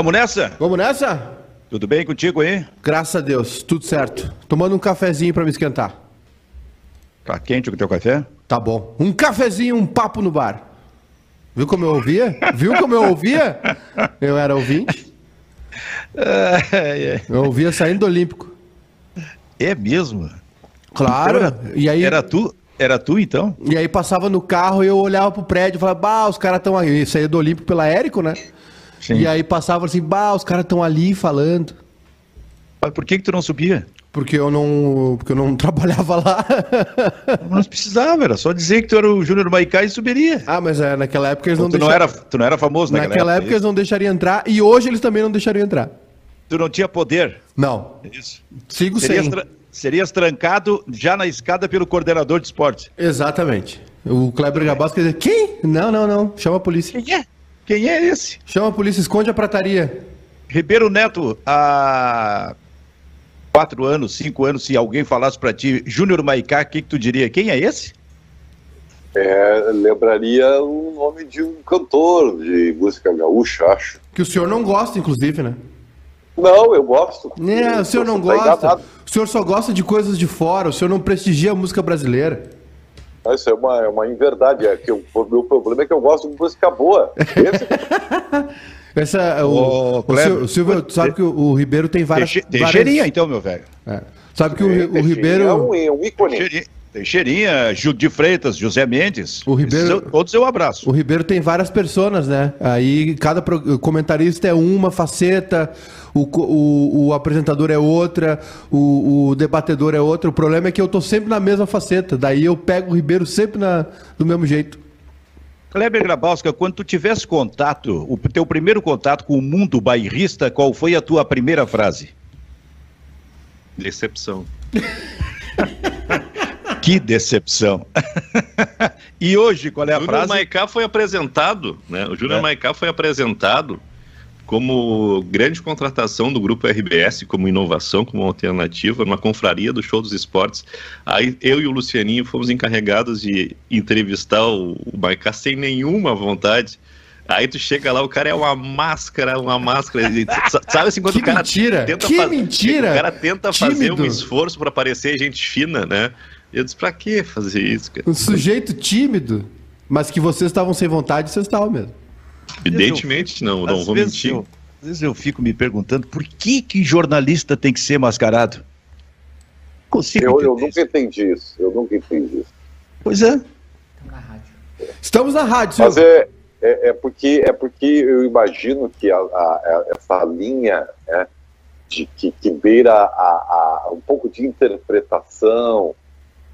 Vamos nessa? Vamos nessa? Tudo bem contigo aí? Graças a Deus, tudo certo. Tomando um cafezinho pra me esquentar. Tá quente o teu café? Tá bom. Um cafezinho, um papo no bar. Viu como eu ouvia? Viu como eu ouvia? Eu era ouvinte. Eu ouvia saindo do Olímpico. É mesmo? Claro. Era, e aí, era tu? Era tu então? E aí passava no carro e eu olhava pro prédio e falava, bah, os caras estão aí. Saía do Olímpico pela Érico, né? Sim. E aí passava assim, bah, os caras estão ali falando. Mas por que, que tu não subia? Porque eu não, porque eu não trabalhava lá. Não precisava, era só dizer que tu era o Júnior Maicá e subiria. ah, mas é, naquela época eles não tu, não deixaram. era, tu não era famoso naquela, Naquela época eles não deixariam entrar e hoje eles também não deixariam entrar. Tu não tinha poder. Não. É isso. Sigo Serias, sem. tra- serias trancado já na escada pelo coordenador de esporte. Exatamente. O Kleber Gabasco quer dizer, quem? Não, não, não. Chama a polícia. Quem é? Quem é esse? Chama a polícia, esconde a prataria. Ribeiro Neto, há quatro anos, cinco anos, se alguém falasse pra ti, Júnior Maicá, o que, que tu diria? Quem é esse? É, lembraria o nome de um cantor de música gaúcha, acho. Que o senhor não gosta, inclusive, né? Não, eu gosto. É, o senhor não tá gosta. enganado. O senhor só gosta de coisas de fora, o senhor não prestigia a música brasileira. Isso é uma, é uma inverdade. É que o o meu problema é que eu gosto de música boa. Esse Essa, o, Ô, o, o Silvio, tu sabe que o, o Ribeiro tem várias. Teixe- várias- Teixeirinha, então, meu velho. É. Sabe que o, o Teixeirinha Ribeiro. é um, é um ícone. Teixeirinha, Teixeirinha, Judy Freitas, José Mendes. O Ribeiro- eu- Todos eu abraço. O Ribeiro tem várias personas, né? Aí cada pro- comentarista é uma faceta, o, o, o apresentador é outra, o, o debatedor é outra. O problema é que eu tô sempre na mesma faceta. Daí eu pego o Ribeiro sempre na, do mesmo jeito. Kleber Grabowska, quando tu tivesse contato, o teu primeiro contato com o mundo bairrista, qual foi a tua primeira frase? Decepção. Que decepção. e hoje, qual é a O Júnior frase? Maicá foi apresentado, né? O Júnior É. Maicá foi apresentado como grande contratação do grupo RBS, como inovação, como alternativa, numa confraria do Show dos Esportes. Aí eu e o Lucianinho fomos encarregados de entrevistar o, o Maicá sem nenhuma vontade. Aí tu chega lá, o cara é uma máscara, uma máscara. Sa- Sabe assim, quando Que o cara mentira, tenta que fa- mentira. O cara tenta fazer um esforço para parecer gente fina, né? Eu disse, pra que fazer isso, cara? Um sujeito tímido, mas que vocês estavam sem vontade, vocês estavam mesmo. Evidentemente não, não Às vou vezes mentir. eu- às vezes eu fico me perguntando por que que jornalista tem que ser mascarado? Consigo Eu, eu nunca entendi isso. Eu nunca entendi isso. Pois é. Estamos na rádio, Mas Silvio. é, é, é porque, é porque eu imagino que a, a- a- essa linha né, de que, que beira a, a- um pouco de interpretação,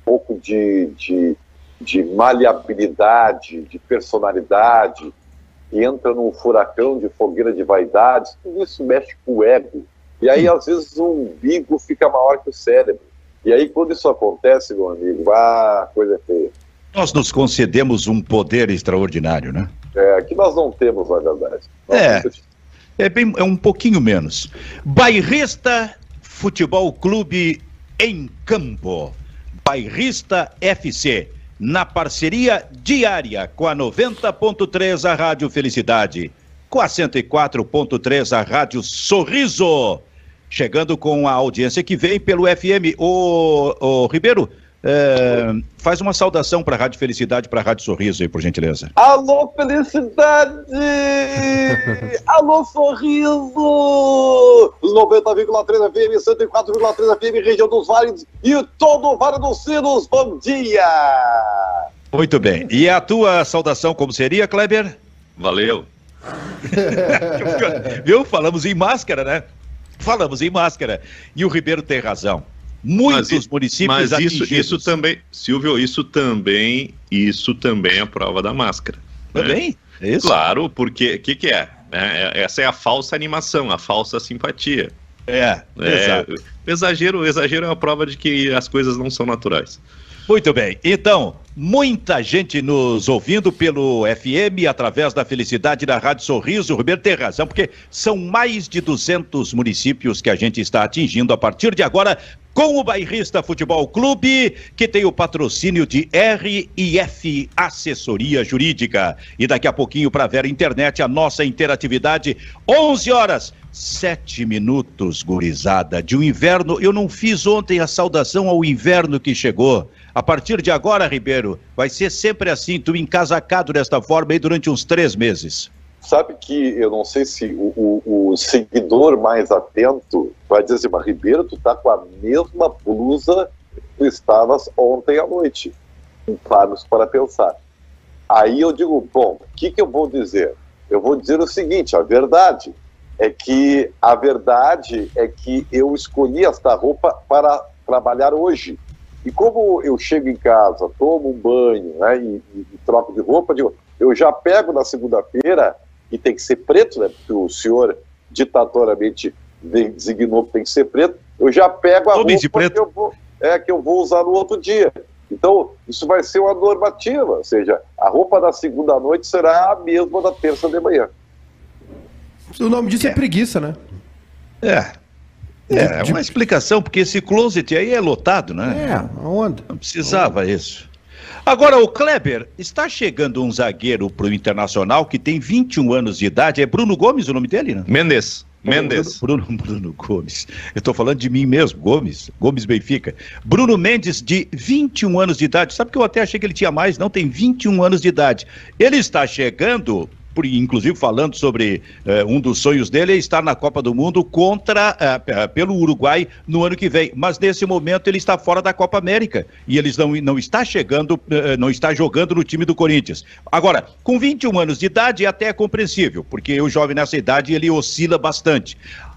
pouco de, de, de maleabilidade, de personalidade, que entra num furacão de fogueira de vaidades, tudo isso mexe com o ego. E aí, às vezes, o umbigo fica maior que o cérebro. E aí, quando isso acontece, meu amigo, ah, coisa é feia. Nós nos concedemos um poder extraordinário, né? É, que nós não temos, na verdade. Nós É. É, bem, é um pouquinho menos. Bairrista Futebol Clube em Campo. Bairrista FC. Na parceria diária com a 90.3 a Rádio Felicidade. Com a 104.3 a Rádio Sorriso. Chegando com a audiência que vem pelo FM. Ô, ô Ribeiro, é, faz uma saudação para a Rádio Felicidade, para a Rádio Sorriso aí, por gentileza. Alô, felicidade! Alô, sorriso! 90,3 FM, 104,3 FM, região dos vales e todo o Vale dos Sinos. Bom dia! Muito bem. E a tua saudação como seria, Kleber? Valeu. Viu? Falamos em máscara, né? Falamos em máscara. E o Ribeiro tem razão. Muitos Mas municípios Mas isso, atingidos. isso também, Silvio, isso também, isso também é prova da máscara. né? Também? É isso? Claro, porque o que, que é? né? É- Essa é a falsa animação, a falsa simpatia. É, É, exato. exagero, exagero é a prova de que as coisas não são naturais. Muito bem. Então, muita gente nos ouvindo pelo FM através da Felicidade da Rádio Sorriso. Roberto tem razão, porque são mais de 200 municípios que a gente está atingindo a partir de agora com o Bairrista Futebol Clube, que tem o patrocínio de RIF Assessoria Jurídica. E daqui a pouquinho, para ver a internet, a nossa interatividade, 11 horas. Sete minutos, gurizada, de um inverno. Eu não fiz ontem a saudação ao inverno que chegou. A partir de agora, Ribeiro, vai ser sempre assim, tu encasacado desta forma aí durante uns três meses. Sabe que eu não sei se o, o, o seguidor mais atento vai dizer assim, mas Ribeiro, tu tá com a mesma blusa que tu estavas ontem à noite. Paros para pensar. Aí eu digo, bom, o que, que eu vou dizer? Eu vou dizer o seguinte, a verdade é que a verdade é que eu escolhi esta roupa para trabalhar hoje. E como eu chego em casa, tomo um banho né, e, e, e troco de roupa, digo, eu já pego na segunda-feira, e tem que ser preto, né, porque o senhor ditatoriamente designou que tem que ser preto, eu já pego a roupa que eu, vou, é, que eu vou usar no outro dia. Então, isso vai ser uma normativa, ou seja, a roupa da segunda noite será a mesma da terça de manhã. O nome disso é, é preguiça, né? É. É, de... uma explicação, porque esse closet aí é lotado, né? É, aonde? Não precisava aonde? isso. Agora, o Kleber, está chegando um zagueiro para o Internacional que tem 21 anos de idade. É Bruno Gomes o nome dele, né? Mendes. Mendes. Bruno, Bruno, Bruno Gomes. Eu estou falando de mim mesmo, Gomes. Gomes Benfica. Bruno Mendes, de 21 anos de idade. Sabe que eu até achei que ele tinha mais? Não, tem 21 anos de idade. Ele está chegando por, inclusive falando sobre uh, um dos sonhos dele é estar na Copa do Mundo contra uh, pelo Uruguai no ano que vem. Mas nesse momento ele está fora da Copa América e eles não, não está chegando, não está jogando no time do Corinthians. Agora, com 21 anos de idade é até compreensível, porque o jovem nessa idade ele oscila bastante.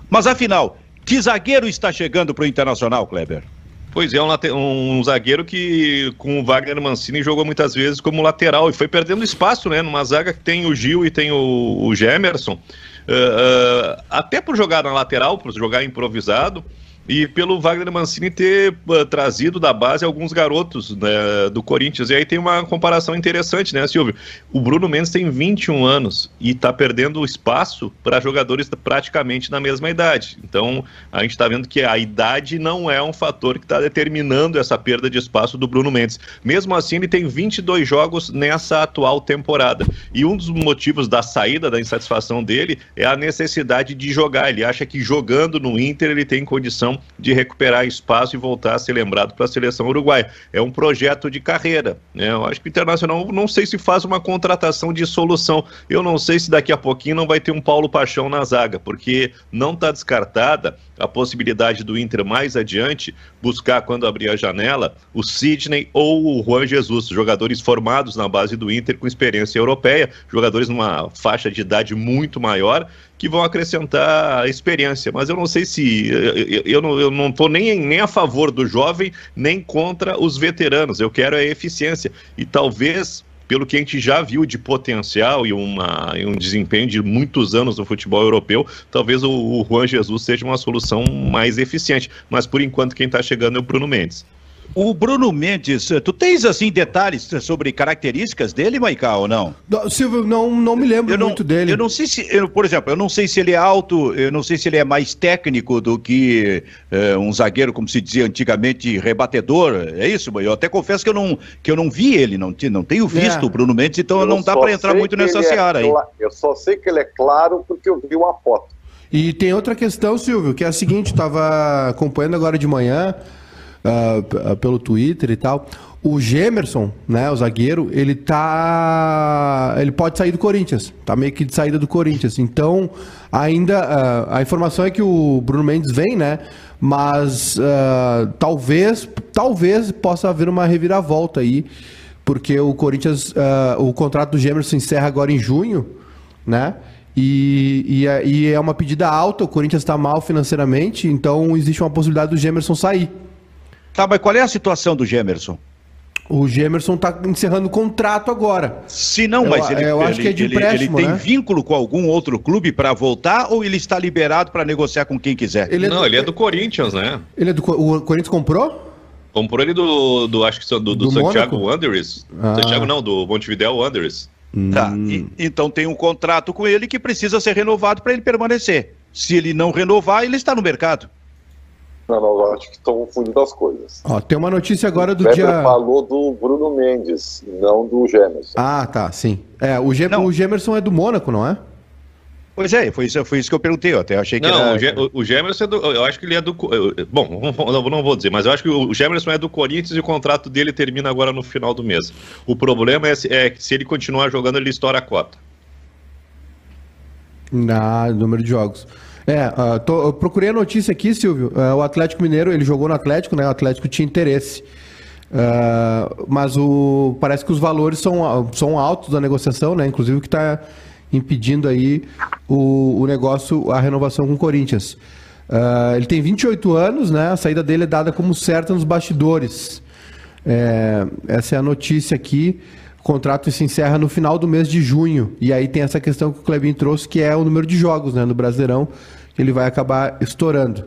Mas afinal, que zagueiro está chegando para o Internacional, Kleber? Pois é, um, um, zagueiro que com o Wagner Mancini jogou muitas vezes como lateral e foi perdendo espaço, né? Numa zaga que tem o Gil e tem o, o Gemerson. Uh, uh, até por jogar na lateral, por jogar improvisado, e pelo Wagner Mancini ter uh, trazido da base alguns garotos né, do Corinthians. E aí tem uma comparação interessante, né, Silvio? O Bruno Mendes tem 21 anos e está perdendo espaço para jogadores praticamente na mesma idade. Então a gente está vendo que a idade não é um fator que está determinando essa perda de espaço do Bruno Mendes. Mesmo assim, ele tem 22 jogos nessa atual temporada. E um dos motivos da saída, da insatisfação dele, é a necessidade de jogar. Ele acha que jogando no Inter ele tem condição de recuperar espaço e voltar a ser lembrado para a seleção uruguaia. É um projeto de carreira. Né? Eu acho que o Internacional não sei se faz uma contratação de solução. Eu não sei se daqui a pouquinho não vai ter um Paulo Paixão na zaga, porque não está descartada a possibilidade do Inter mais adiante buscar, quando abrir a janela, o Sidney ou o Juan Jesus, jogadores formados na base do Inter com experiência europeia, jogadores numa faixa de idade muito maior que vão acrescentar experiência. Mas eu não sei se. Eu, eu, não, estou nem, nem a favor do jovem, nem contra os veteranos. Eu quero a eficiência. E talvez pelo que a gente já viu de potencial e, uma, um desempenho de muitos anos no futebol europeu, talvez o, o Juan Jesus seja uma solução mais eficiente. Mas por enquanto quem está chegando é o Bruno Mendes. O Bruno Mendes, tu tens assim detalhes sobre características dele, Maiká, ou não? não? Silvio, não, não me lembro não, muito dele. Eu não sei se, eu, por exemplo, eu não sei se ele é alto, eu não sei se ele é mais técnico do que é, um zagueiro, como se dizia antigamente, rebatedor. É isso, eu até confesso que eu não, que eu não vi ele, não, não tenho visto é. o Bruno Mendes, então eu não dá para entrar muito nessa é seara é aí. Eu só sei que ele é claro porque eu vi uma foto. E tem outra questão, Silvio, que é a seguinte, estava acompanhando agora de manhã uh, pelo Twitter e tal. O Gemerson, né, o zagueiro, ele tá. Ele pode sair do Corinthians. Tá meio que de saída do Corinthians. Então, ainda. Uh, a informação é que o Bruno Mendes vem, né? Mas uh, talvez. Talvez possa haver uma reviravolta aí. Porque o Corinthians. O contrato do Gemerson encerra agora em junho, né? E, e, é, e é uma pedida alta, o Corinthians está mal financeiramente, então existe uma possibilidade do Gemerson sair. Tá, mas qual é a situação do Gemerson? O Gemerson está encerrando o contrato agora. Se não, mas eu, ele, eu acho ele, que é de empréstimo, ele, ele tem né? vínculo com algum outro clube para voltar ou ele está liberado para negociar com quem quiser? Ele é não, do, ele é do Corinthians, né? Ele é do o Corinthians comprou? Comprou ele do, do acho que do, do, do Santiago Wanderers. Ah. Santiago não, do Montevideo Wanderers. Tá, e, então tem um contrato com ele que precisa ser renovado para ele permanecer. Se ele não renovar, ele está no mercado. Não, não, acho que estão confundindo as coisas. Ó, tem uma notícia agora do o dia. falou do Bruno Mendes, não do Gemerson. Ah, tá, sim. É, o, Gem... o Gemerson é do Mônaco, não é? Pois é, foi isso, foi isso que eu perguntei. Eu até achei que não, era... o, o Gemerson é do, eu acho que ele é do. Bom, não, não vou dizer, mas eu acho que o Gemerson é do Corinthians e o contrato dele termina agora no final do mês. O problema é, é que se ele continuar jogando, ele estoura a cota. Na número de jogos. É, uh, tô, eu procurei a notícia aqui, Silvio. Uh, o Atlético Mineiro, ele jogou no Atlético, né? O Atlético tinha interesse. Uh, mas o, parece que os valores são, são altos da negociação, né? Inclusive o que está impedindo aí o, o negócio, a renovação com o Corinthians. Uh, ele tem 28 anos, né? A saída dele é dada como certa nos bastidores. É, essa é a notícia aqui. O contrato se encerra no final do mês de junho. E aí tem essa questão que o Clebinho trouxe, que é o número de jogos né, no Brasileirão, ele vai acabar estourando.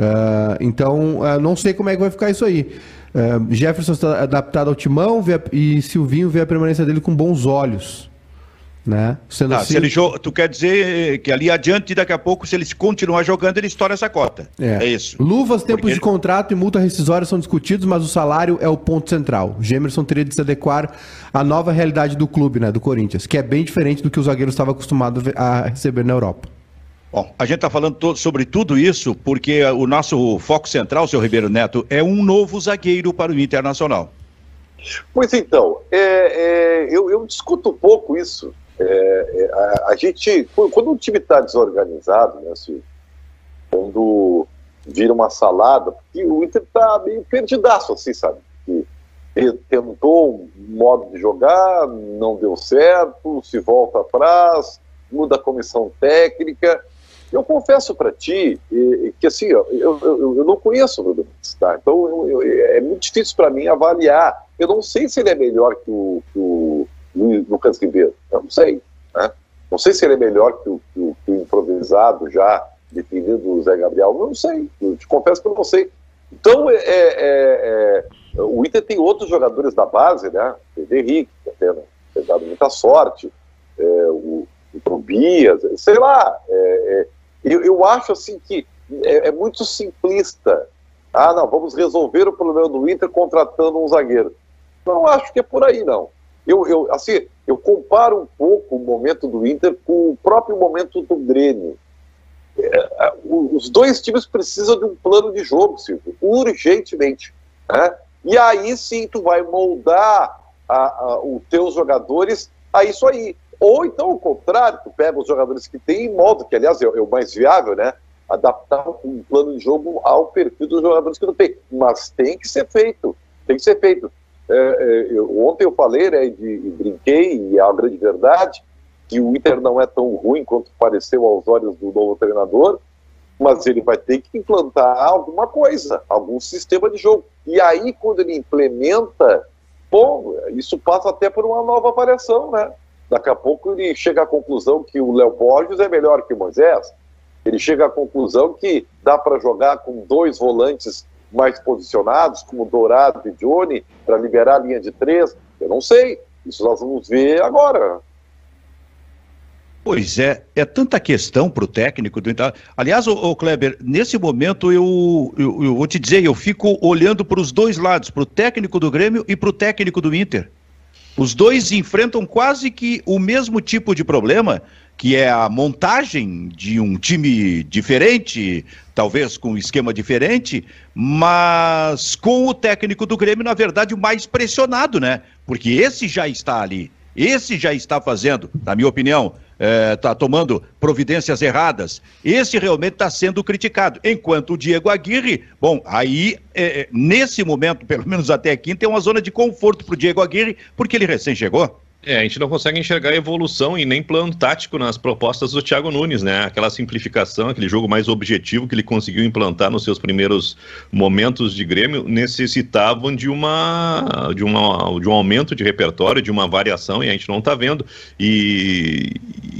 Uh, então, uh, não sei como é que vai ficar isso aí. Uh, Jefferson está adaptado ao timão vê, e Silvinho vê a permanência dele com bons olhos. Né? Sendo tá, assim... se ele Tu quer dizer que ali adiante, daqui a pouco, se ele continuar jogando, ele estoura essa cota. É, é isso. Luvas, tempos Porque... de contrato e multa rescisória são discutidos, mas o salário é o ponto central. O Gemerson teria de se adequar à nova realidade do clube, né, do Corinthians, que é bem diferente do que o zagueiro estava acostumado a receber na Europa. Bom, a gente está falando sobre tudo isso porque o nosso foco central, seu Ribeiro Neto, é um novo zagueiro para o Internacional. Pois então, é, é, eu, eu, discuto um pouco isso. É, é, a, a, gente, quando um time está desorganizado, né, se, quando vira uma salada, porque o Inter está meio perdidaço, assim, sabe? Que tentou um modo de jogar, não deu certo, se volta atrás, muda a comissão técnica. Eu confesso para ti que assim, eu, eu, eu, não conheço o Bruno tá? Então eu, é muito difícil para mim avaliar. Eu não sei se ele é melhor que o, que o Lucas Ribeiro. Eu não sei. Né? Não sei se ele é melhor que o, que o, que o improvisado já definido do Zé Gabriel. Eu não sei. Eu te confesso que eu não sei. Então, é, é, é, o Inter tem outros jogadores da base, né? O Henrique, que tem, tem dado muita sorte. É, o, o Tobias, sei lá. É, é, eu, eu acho assim que é, muito simplista. Ah, não, vamos resolver o problema do Inter contratando um zagueiro. Não acho que é por aí, não. Eu, eu, assim, eu comparo um pouco o momento do Inter com o próprio momento do Grêmio. É, os dois times precisam de um plano de jogo, Silvio, urgentemente. Né? E aí sim tu vai moldar a, a, os teus jogadores a isso aí. Ou então, ao contrário, tu pega os jogadores que tem em modo, que aliás é, é o mais viável, né? Adaptar um plano de jogo ao perfil dos jogadores que não tem. Mas tem que ser feito. Tem que ser feito. É, é, eu, ontem eu falei, né, de, e brinquei, e é a grande verdade, que o Inter não é tão ruim quanto pareceu aos olhos do novo treinador, mas ele vai ter que implantar alguma coisa, algum sistema de jogo. E aí, quando ele implementa, bom, isso passa até por uma nova variação, né? Daqui a pouco ele chega à conclusão que o Léo Borges é melhor que o Moisés. Ele chega à conclusão que dá para jogar com dois volantes mais posicionados, como Dourado e Johnny, para liberar a linha de três? Eu não sei. Isso nós vamos ver agora. Pois é, é tanta questão para o técnico do Aliás, o, o, Kleber, nesse momento eu, eu, eu vou te dizer, eu fico olhando para os dois lados, para o técnico do Grêmio e para o técnico do Inter. Os dois enfrentam quase que o mesmo tipo de problema, que é a montagem de um time diferente, talvez com um esquema diferente, mas com o técnico do Grêmio, na verdade, mais pressionado, né? Porque esse já está ali, esse já está fazendo, na minha opinião, está é, tomando providências erradas. Esse realmente está sendo criticado. Enquanto o Diego Aguirre, bom, aí, é, é nesse momento, pelo menos até aqui, tem uma zona de conforto para o Diego Aguirre, porque ele recém chegou. É, a gente não consegue enxergar evolução e nem plano tático nas propostas do Thiago Nunes, né? Aquela simplificação, aquele jogo mais objetivo que ele conseguiu implantar nos seus primeiros momentos de Grêmio necessitavam de uma de, uma, de um aumento de repertório, de uma variação e a gente não está vendo. E,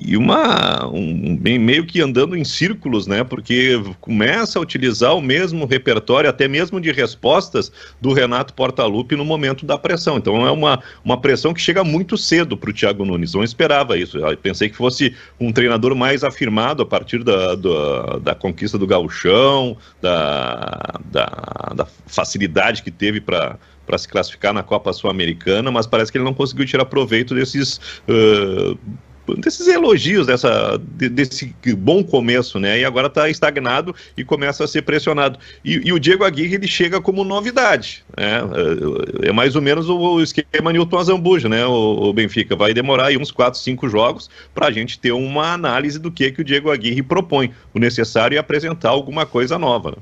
e uma um, meio que andando em círculos, né? Porque começa a utilizar o mesmo repertório, até mesmo de respostas do Renato Portaluppi no momento da pressão. Então é uma, uma pressão que chega muito cedo para o Thiago Nunes. Não esperava isso. Eu pensei que fosse um treinador mais afirmado a partir da, da, da conquista do gauchão, da, da, da facilidade que teve para para se classificar na Copa Sul-Americana, mas parece que ele não conseguiu tirar proveito desses uh, desses elogios, dessa, desse bom começo, né? E agora está estagnado e começa a ser pressionado. E, e, o Diego Aguirre ele chega como novidade, né? É, é mais ou menos o esquema Newton Azambuja, né? O, o Benfica vai demorar uns 4, 5 jogos para a gente ter uma análise do que, que o Diego Aguirre propõe. O necessário é apresentar alguma coisa nova. Né?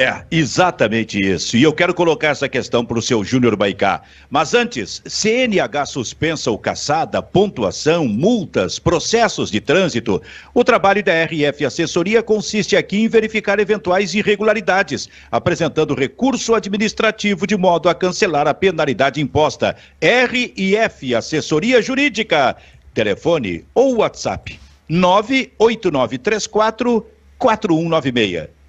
É, exatamente isso. E eu quero colocar essa questão para o seu Júnior Baicá. Mas antes, CNH suspensa ou caçada, pontuação, multas, processos de trânsito. O trabalho da RF Assessoria consiste aqui em verificar eventuais irregularidades, apresentando recurso administrativo de modo a cancelar a penalidade imposta. RF Assessoria Jurídica. Telefone ou WhatsApp 98934 4196.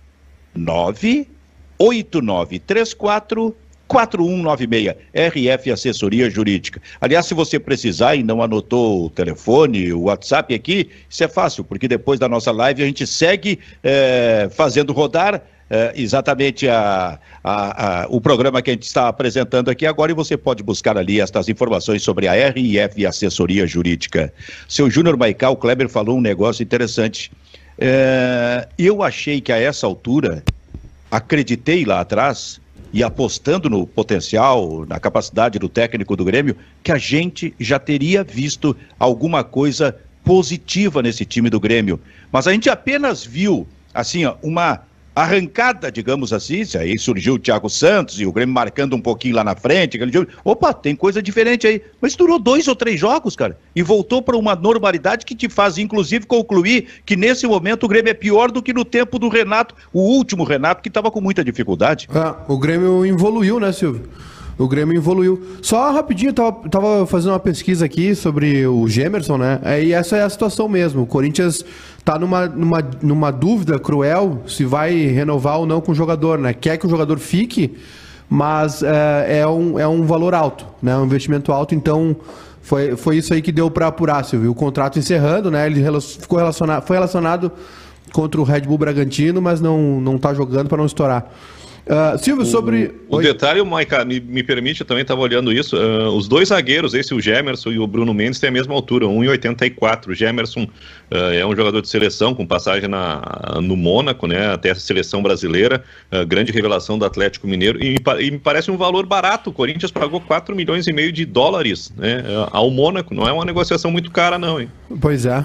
98934 4196, RF Assessoria Jurídica. Aliás, se você precisar e não anotou o telefone, o WhatsApp aqui, isso é fácil, porque depois da nossa live a gente segue é, fazendo rodar é, exatamente a, a, a, o programa que a gente está apresentando aqui agora e você pode buscar ali estas informações sobre a RF Assessoria Jurídica. Seu Júnior Maical, Kleber falou um negócio interessante. É, eu achei que a essa altura, acreditei lá atrás, e apostando no potencial, na capacidade do técnico do Grêmio, que a gente já teria visto alguma coisa positiva nesse time do Grêmio. Mas a gente apenas viu, assim, ó, uma arrancada, digamos assim, aí surgiu o Thiago Santos e o Grêmio marcando um pouquinho lá na frente, aquele jogo. Opa, tem coisa diferente aí. Mas durou dois ou três jogos, cara, e voltou para uma normalidade que te faz, inclusive, concluir que nesse momento o Grêmio é pior do que no tempo do Renato, o último Renato, que estava com muita dificuldade. É, o Grêmio evoluiu, né, Silvio? O Grêmio evoluiu. Só rapidinho, tava, tava fazendo uma pesquisa aqui sobre o Gemerson, né? E essa é a situação mesmo. O Corinthians tá numa, numa, numa dúvida cruel se vai renovar ou não com o jogador, né? Quer que o jogador fique, mas é, é um, é um valor alto, né? Um investimento alto, então foi, foi isso aí que deu para apurar, Silvio. O contrato encerrando, né? Ele ficou relacionado, foi relacionado contra o Red Bull Bragantino, mas não, não tá jogando para não estourar. Uh, Silvio, sobre. O, detalhe, Maica, me, me permite, eu também estava olhando isso. Uh, os dois zagueiros, esse, o Gemerson e o Bruno Mendes, têm a mesma altura, 1,84. O Gemerson uh, é um jogador de seleção, com passagem na, no Mônaco, né, até a seleção brasileira, grande revelação do Atlético Mineiro. E, e, me parece um valor barato. O Corinthians pagou 4 milhões e meio de dólares né, ao Mônaco. Não é uma negociação muito cara, não, hein? Pois é.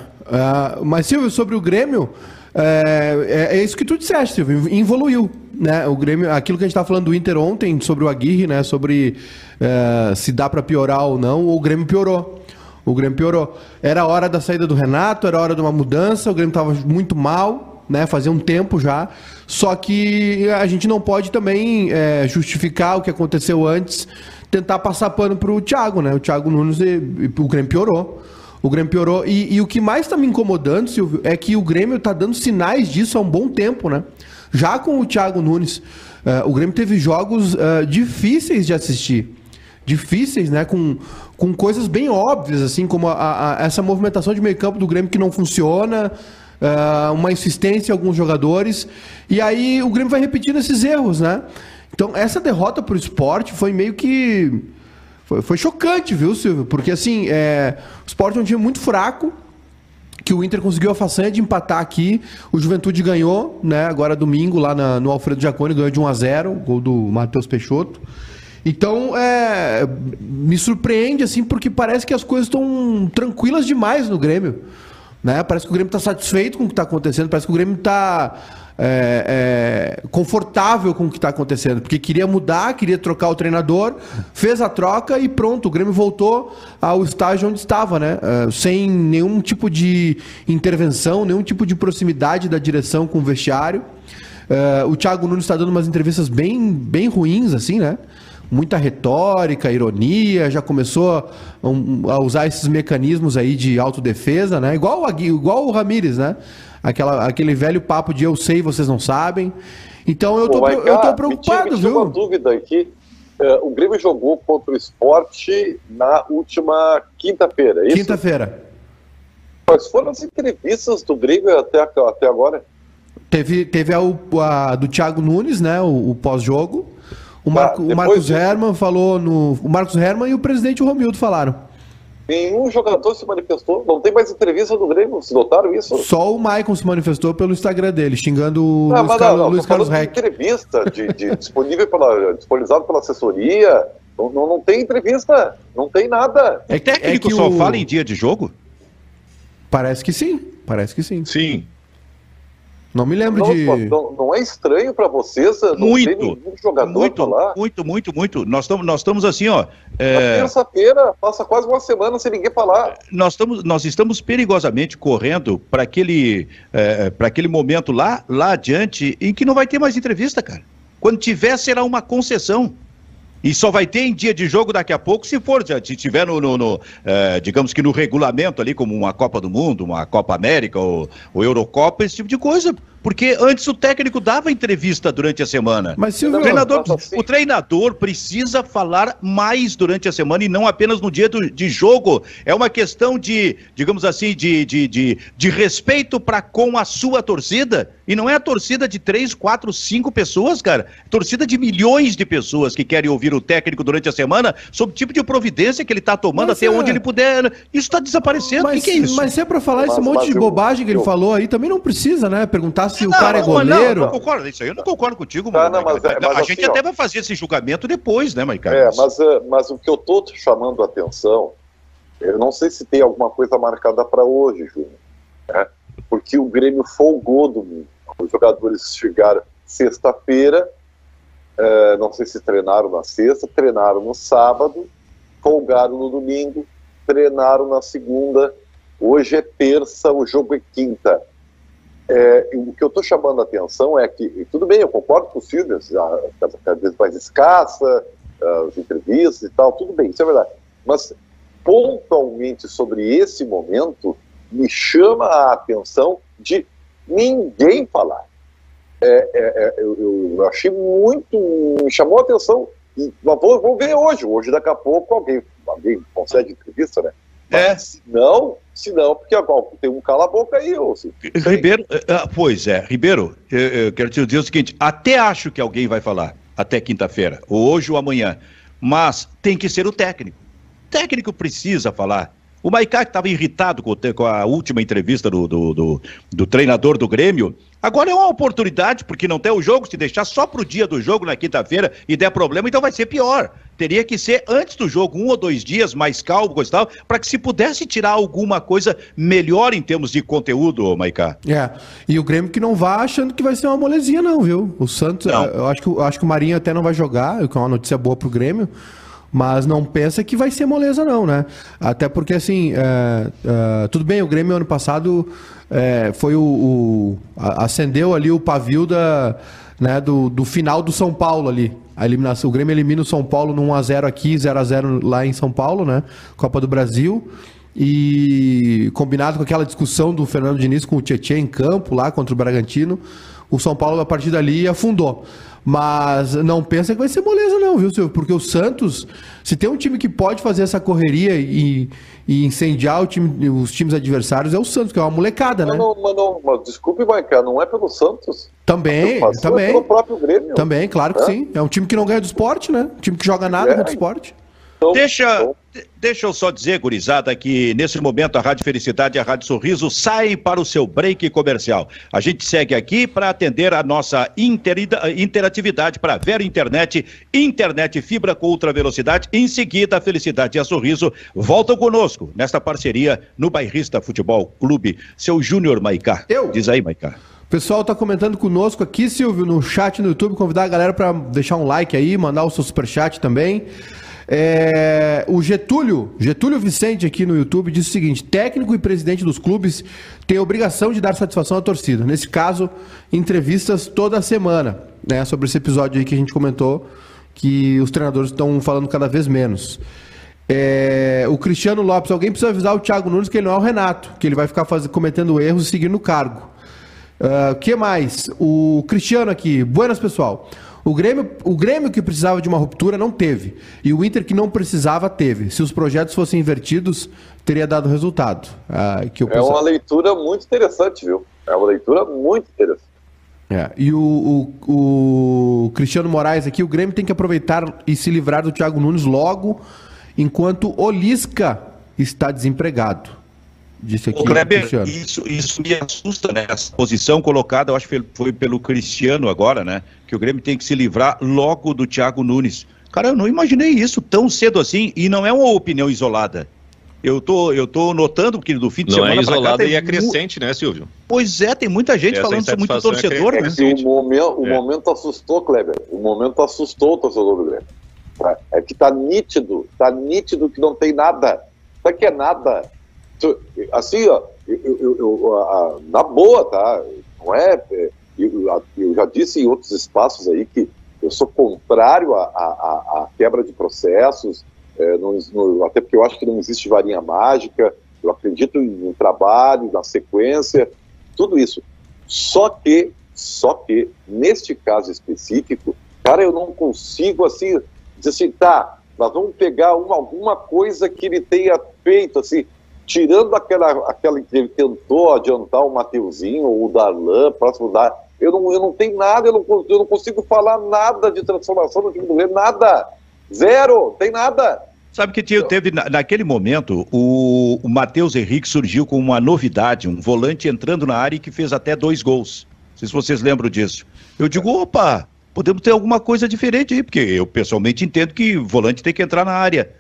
mas, Silvio, sobre o Grêmio. É, é, é, isso que tu disseste, Silvio, evoluiu. Né? O Grêmio, aquilo que a gente estava falando do Inter ontem, sobre o Aguirre, né? sobre é, se dá para piorar ou não, o Grêmio piorou. O Grêmio piorou. Era hora da saída do Renato, era hora de uma mudança, o Grêmio estava muito mal, né? fazia um tempo já. Só que a gente não pode também é, justificar o que aconteceu antes, tentar passar pano para o Thiago, né? O Thiago Nunes, e, e, o Grêmio piorou. O Grêmio piorou. E, e o que mais está me incomodando, Silvio, é que o Grêmio está dando sinais disso há um bom tempo, né? Já com o Thiago Nunes, uh, o Grêmio teve jogos uh, difíceis de assistir. Difíceis, né? Com, com coisas bem óbvias, assim, como a, a, essa movimentação de meio campo do Grêmio que não funciona, uh, uma insistência em alguns jogadores. E aí o Grêmio vai repetindo esses erros, né? Então, essa derrota para o esporte foi meio que foi, foi chocante, viu, Silvio? Porque assim, é, o Sport é um time muito fraco, que o Inter conseguiu a façanha de empatar aqui. O Juventude ganhou, né? Agora domingo, lá na, no Alfredo Jaconi, ganhou de 1 a 0 gol do Matheus Peixoto. Então, é, me surpreende, assim, porque parece que as coisas estão tranquilas demais no Grêmio. Né? Parece que o Grêmio está satisfeito com o que está acontecendo, parece que o Grêmio está é, é, confortável com o que está acontecendo, porque queria mudar, queria trocar o treinador, fez a troca e pronto, o Grêmio voltou ao estágio onde estava, né? É, sem nenhum tipo de intervenção, nenhum tipo de proximidade da direção com o vestiário. É, o Thiago Nunes está dando umas entrevistas bem, bem ruins, assim, né? muita retórica, ironia, já começou a, a usar esses mecanismos aí de autodefesa, né? Igual, igual o Ramires, né? Aquela, aquele velho papo de eu sei, vocês não sabem. Então eu tô, Pô, eu tô preocupado, me tira, me viu? uma dúvida aqui. Uh, o Grêmio jogou contra o esporte na última quinta-feira, é isso? Quinta-feira. Quais foram as entrevistas do Grêmio até, até agora? Teve, teve a, a do Thiago Nunes, né? O, o pós-jogo. O, Marco, tá, o Marcos Herman falou no. O Marcos Herman e o presidente Romildo falaram. Nenhum jogador se manifestou. Não tem mais entrevista do Grêmio. Vocês notaram isso? Só o Maicon se manifestou pelo Instagram dele, xingando o não, Luiz, Carlos, não, Luiz Carlos Reck. entrevista de, de disponível pela, disponibilizado pela assessoria. Não, não, não, tem entrevista. Não tem nada. É, técnico é que só o... fala em dia de jogo? Parece que sim. Parece que sim. Sim. Não me lembro não, de. Não, não é estranho para vocês? Não muito, jogador muito, lá? muito, muito, muito. Nós estamos, nós estamos assim, ó. É... Terça-feira passa quase uma semana sem ninguém falar. Nós estamos, nós estamos perigosamente correndo para aquele, é, para aquele momento lá, lá adiante, em que não vai ter mais entrevista, cara. Quando tiver, será uma concessão. E só vai ter em dia de jogo daqui a pouco, se for, se tiver no, no, no é, digamos que no regulamento ali, como uma Copa do Mundo, uma Copa América ou, ou Eurocopa, esse tipo de coisa. Porque antes o técnico dava entrevista durante a semana. Mas se o treinador, assim. o treinador precisa falar mais durante a semana e não apenas no dia do, de jogo. É uma questão de, digamos assim, de, de, de, de respeito para com a sua torcida. E não é a torcida de três, quatro, cinco pessoas, cara. É torcida de milhões de pessoas que querem ouvir o técnico durante a semana sobre o tipo de providência que ele está tomando mas até é... onde ele puder. Isso está desaparecendo. O que, que, é isso? Mas se é para falar mas, esse monte de bobagem que ele falou aí, também não precisa, né? Perguntar se não, o cara é goleiro. Não, não concordo, isso aí eu não concordo contigo, tá, não, mas, é, mas, A assim, gente ó, até vai fazer esse julgamento depois, né, Maicon? É, mas, é, mas o que eu estou chamando a atenção, eu não sei se tem alguma coisa marcada para hoje, Júnior, né? porque o Grêmio folgou domingo. Os jogadores chegaram sexta-feira, é, não sei se treinaram na sexta, treinaram no sábado, folgaram no domingo, treinaram na segunda, hoje é terça, o jogo é quinta. É, o que eu estou chamando a atenção é que, tudo bem, eu concordo com o Silvio, cada vez mais escassa, as entrevistas e tal, tudo bem, isso é verdade. Mas, pontualmente sobre esse momento, me chama a atenção de ninguém falar. É, é, é eu, eu, achei muito. me chamou a atenção. E vou, vou ver hoje. Hoje, daqui a pouco, alguém, alguém consegue entrevista, né? É. Mas, se não, se não, porque agora tem um cala-boca aí, ou se... Ribeiro, eh, ah, pois é, Ribeiro, eu, eu quero te dizer o seguinte: até acho que alguém vai falar, até quinta-feira, ou hoje ou amanhã, mas tem que ser o técnico. O técnico precisa falar. O Maicá, que estava irritado com, com, a última entrevista do, do, do, do, treinador do Grêmio, agora é uma oportunidade, porque não tem o jogo, se deixar só para o dia do jogo na quinta-feira e der problema, então vai ser pior. Teria que ser antes do jogo, um ou dois dias, mais calmo, coisa e tal, para que se pudesse tirar alguma coisa melhor em termos de conteúdo, Maicá. É, e o Grêmio que não vá achando que vai ser uma molezinha, não, viu? O Santos, eu acho que, eu acho que o Marinho até não vai jogar, o que é uma notícia boa para o Grêmio. Mas não pensa que vai ser moleza, não, né? Até porque, assim, é, é, tudo bem, o Grêmio ano passado é, foi o, o, acendeu ali o pavio da, né, do, do final do São Paulo ali. A eliminação, o Grêmio elimina o São Paulo no 1x0 aqui, 0x0 lá em São Paulo, né? Copa do Brasil. E combinado com aquela discussão do Fernando Diniz com o Tietchan em campo lá contra o Bragantino, o São Paulo a partir dali afundou. Mas não pensa que vai ser moleza, não, viu, Silvio? Porque o Santos, se tem um time que pode fazer essa correria e, e incendiar time, os times adversários, é o Santos, que é uma molecada, mas né? Não, mas não, mas desculpe, Maicon, não é pelo Santos. Também, também. É pelo próprio Grêmio. Também, claro que é? sim. É um time que não ganha do esporte, né? Um time que joga nada é. contra o esporte. Então, deixa, deixa eu só dizer, gurizada, que nesse momento a Rádio Felicidade e a Rádio Sorriso saem para o seu break comercial. A gente segue aqui para atender a nossa interatividade para a Vera Internet, internet fibra com ultra velocidade. Em seguida, a Felicidade e a Sorriso voltam conosco nesta parceria no Bairrista Futebol Clube. Seu Júnior Maicá. Eu? Diz aí, Maicá. O pessoal está comentando conosco aqui, Silvio, no chat no YouTube, convidar a galera para deixar um like aí, mandar o seu superchat também. É, o Getúlio, Getúlio Vicente aqui no YouTube disse o seguinte: técnico e presidente dos clubes têm a obrigação de dar satisfação à torcida. Nesse caso, entrevistas toda semana, né? Sobre esse episódio aí que a gente comentou, que os treinadores estão falando cada vez menos. É, o Cristiano Lopes, alguém precisa avisar o Thiago Nunes que ele não é o Renato, que ele vai ficar faz, cometendo erros e seguir no cargo. O uh, que mais? O Cristiano aqui, buenas pessoal. O Grêmio, o Grêmio que precisava de uma ruptura não teve. E o Inter que não precisava teve. Se os projetos fossem invertidos, teria dado resultado. Uh, que é uma leitura muito interessante, viu? É uma leitura muito interessante. É, e o, o, o, Cristiano Moraes aqui, o Grêmio tem que aproveitar e se livrar do Thiago Nunes logo, enquanto o Lisca está desempregado. Disse aqui o Kleber. Isso, isso me assusta, né? Essa posição colocada, eu acho que foi pelo Cristiano agora, né? Que o Grêmio tem que se livrar logo do Thiago Nunes. Cara, eu não imaginei isso tão cedo assim, e não é uma opinião isolada. Eu tô, eu tô notando que do fim de não semana. Não é isolado e é crescente, mu... né, Silvio? Pois é, tem muita gente Essa falando isso, muito torcedor, é né? o, momento, o é. momento assustou, Kleber. O momento assustou o torcedor do Grêmio. É que tá nítido, tá nítido que não tem nada. Sabe que é nada? Assim, ó, eu, eu, eu, a, na boa, tá? Não é. é eu, eu, já disse em outros espaços aí que eu sou contrário à quebra de processos, é, até porque eu acho que não existe varinha mágica, eu acredito no trabalho, na sequência, tudo isso. Só que, só que, neste caso específico, cara, eu não consigo, assim, dizer assim, tá, nós vamos pegar uma, alguma coisa que ele tenha feito, assim, tirando aquela, aquela que tentou adiantar o Mateuzinho ou o Darlan, próximo da. Eu não, eu não tenho nada, eu não, eu não consigo falar nada de transformação no time do Grêmio, nada. Zero, tem nada. Sabe que teve, naquele momento, o, o Matheus Henrique surgiu com uma novidade, um volante entrando na área e que fez até dois gols. Não sei se vocês lembram disso. Eu digo, opa, podemos ter alguma coisa diferente aí, porque eu pessoalmente entendo que volante tem que entrar na área.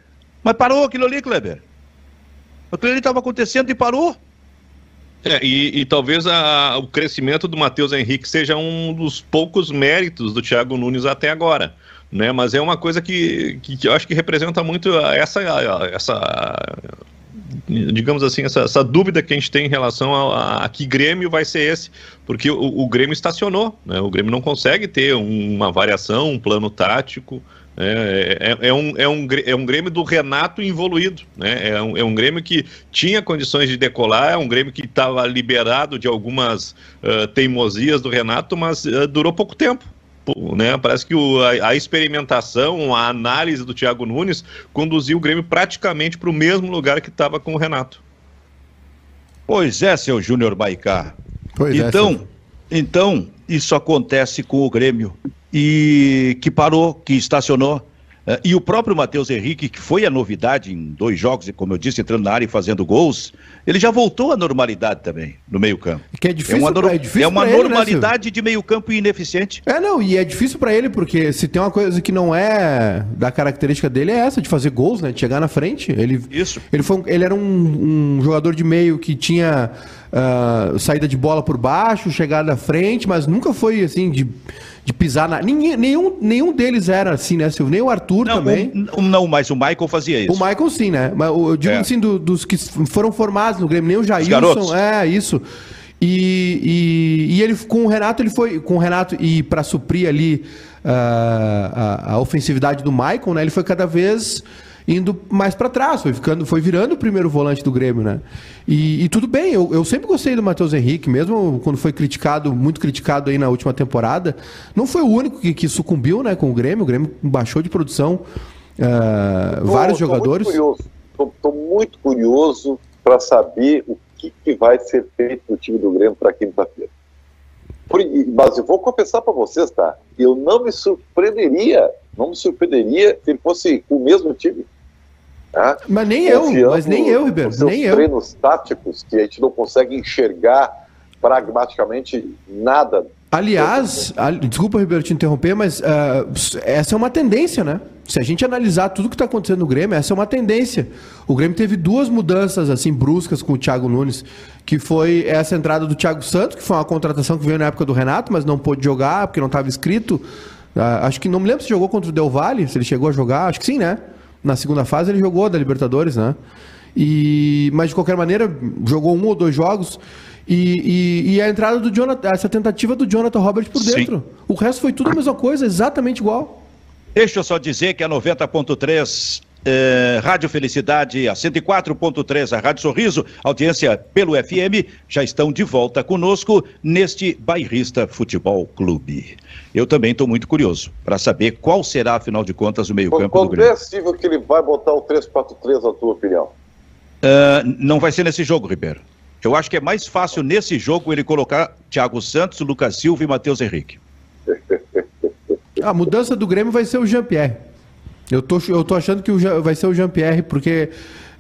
Mas parou aquilo ali, Kleber. Aquilo ali estava acontecendo e parou. É, e, e, talvez a, o crescimento do Matheus Henrique seja um dos poucos méritos do Thiago Nunes até agora né? Mas é uma coisa que, que, que eu acho que representa muito essa, essa digamos assim, essa, essa, dúvida que a gente tem em relação a, a, que Grêmio vai ser esse, porque o, o Grêmio estacionou, né? o Grêmio não consegue ter uma variação, um plano tático, é, é, é, um, é, um, é um Grêmio do Renato evoluído, né? é, um, é um Grêmio que tinha condições de decolar, é um Grêmio que estava liberado de algumas uh, teimosias do Renato, mas uh, durou pouco tempo né? Parece que o, a, a, experimentação, a análise do Thiago Nunes conduziu o Grêmio praticamente para o mesmo lugar que estava com o Renato. Pois é, seu Júnior Baicá. Pois é, então, é, então, isso acontece com o Grêmio e que parou, que estacionou Uh, e o próprio Matheus Henrique, que foi a novidade em dois jogos, e como eu disse, entrando na área e fazendo gols, ele já voltou à normalidade também no meio-campo. Que é difícil, é uma, pra, é difícil é uma normalidade né, de meio-campo ineficiente. É, não, e é difícil para ele, porque se tem uma coisa que não é da característica dele, é essa, de fazer gols, né? De chegar na frente. Ele, Isso. Ele, foi, ele era um, um jogador de meio que tinha uh, saída de bola por baixo, chegada à frente, mas nunca foi assim de de pisar na. Ninguém, nenhum, nenhum deles era assim, né, Silvio? Nem o Arthur não, também. Um, não, mas o Michael fazia isso. O Michael sim, né? Mas eu digo é. assim, do, dos que foram formados no Grêmio, nem o Jailson. É, isso. E, e, e, ele com o Renato, ele foi. Com o Renato, e para suprir ali uh, a, a ofensividade do Michael, né? Ele foi cada vez indo mais para trás, foi ficando, foi virando o primeiro volante do Grêmio, né? E, e tudo bem, eu, eu, sempre gostei do Matheus Henrique, mesmo quando foi criticado, muito criticado aí na última temporada, não foi o único que, que sucumbiu, né, com o Grêmio, o Grêmio baixou de produção uh, tô, vários tô jogadores. Estou muito curioso para saber o que, que vai ser feito no time do Grêmio para quinta-feira. Mas eu vou confessar para vocês, tá? Eu não me surpreenderia, não me surpreenderia se ele fosse o mesmo time. Né? Mas nem eu, mas nem eu, Ribeiro, nem eu. treinos táticos que a gente não consegue enxergar pragmaticamente nada. Aliás, desculpa, Ribeiro, te interromper, mas uh, essa é uma tendência, né? Se a gente analisar tudo que está acontecendo no Grêmio, essa é uma tendência. O Grêmio teve duas mudanças assim bruscas com o Thiago Nunes, que foi essa entrada do Thiago Santos, que foi uma contratação que veio na época do Renato, mas não pôde jogar porque não estava inscrito. Uh, acho que não me lembro se jogou contra o Del Valle, se ele chegou a jogar, acho que sim, né? Na segunda fase ele jogou da Libertadores, né? E, mas de qualquer maneira, jogou um ou dois jogos. E, e, e a entrada do Jonathan, essa tentativa do Jonathan Robert por dentro. Sim. O resto foi tudo a mesma coisa, exatamente igual. Deixa eu só dizer que a 90.3 eh, Rádio Felicidade, a 104.3, a Rádio Sorriso, audiência pelo FM, já estão de volta conosco neste Bairrista Futebol Clube. Eu também estou muito curioso para saber qual será, afinal de contas, o meio-campo do Grêmio. Quando é que ele vai botar o 3-4-3, na tua opinião? Uh, não vai ser nesse jogo, Ribeiro. Eu acho que é mais fácil nesse jogo ele colocar Thiago Santos, Lucas Silva e Matheus Henrique. A mudança do Grêmio vai ser o Jean-Pierre. Eu tô, eu tô achando que o, vai ser o Jean-Pierre, porque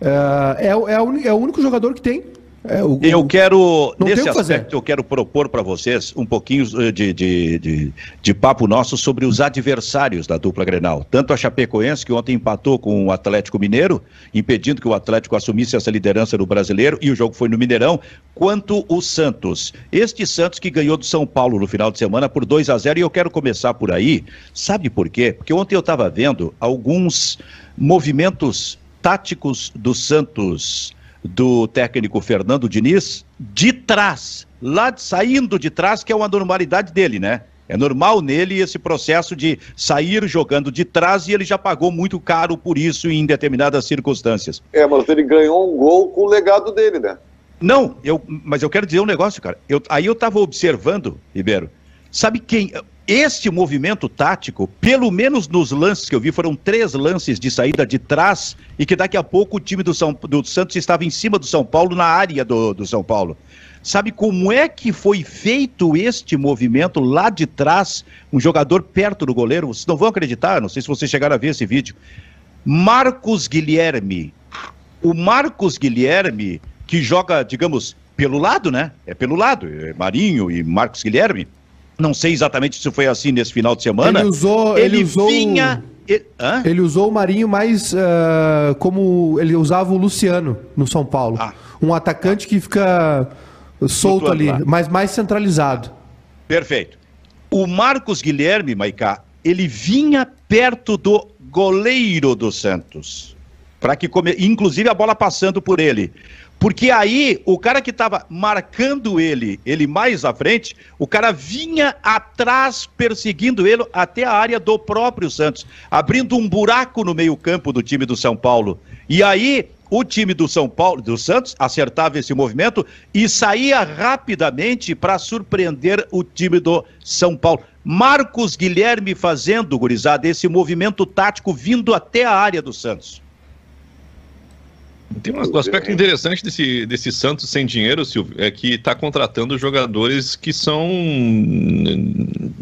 uh, é, é, é, o único jogador que tem. É, o, eu quero, nesse aspecto, eu quero propor para vocês um pouquinho eh, de, de, de, de, papo nosso sobre os adversários da dupla Grenal. Tanto a Chapecoense, que ontem empatou com o Atlético Mineiro, impedindo que o Atlético assumisse essa liderança do brasileiro, e o jogo foi no Mineirão, quanto o Santos. Este Santos que ganhou do São Paulo no final de semana por 2 a 0 e eu quero começar por aí. Sabe por quê? Porque ontem eu estava vendo alguns movimentos táticos do Santos do técnico Fernando Diniz de trás, lá saindo de trás, que é uma normalidade dele, né? É normal nele esse processo de sair jogando de trás e ele já pagou muito caro por isso em determinadas circunstâncias. É, mas ele ganhou um gol com o legado dele, né? Não, eu, mas eu quero dizer um negócio, cara. Eu, aí eu estava observando, Ribeiro, sabe quem este movimento tático, pelo menos nos lances que eu vi, foram três lances de saída de trás e que daqui a pouco o time do, São, do Santos estava em cima do São Paulo, na área do, do São Paulo. Sabe como é que foi feito este movimento lá de trás, um jogador perto do goleiro? Vocês não vão acreditar, não sei se vocês chegaram a ver esse vídeo. Marcos Guilherme. O Marcos Guilherme, que joga, digamos, pelo lado, né? É pelo lado, é Marinho e Marcos Guilherme não sei exatamente se foi assim nesse final de semana. Ele usou. Ele, ele usou... vinha. Ele, ele, usou o Marinho mais uh, como ele usava o Luciano no São Paulo. Ah. Um atacante que fica solto ali, lá. mas mais centralizado. Perfeito. O Marcos Guilherme, Maicá, ele vinha perto do goleiro do Santos. Para que come... inclusive a bola passando por ele. Porque aí o cara que estava marcando ele, ele mais à frente, o cara vinha atrás perseguindo ele até a área do próprio Santos, abrindo um buraco no meio-campo do time do São Paulo. E aí o time do São Paulo, do Santos, acertava esse movimento e saía rapidamente para surpreender o time do São Paulo. Marcos Guilherme fazendo, gurizada, esse movimento tático vindo até a área do Santos. Tem um aspecto interessante desse, desse Santos sem dinheiro, Silvio, é que está contratando jogadores que são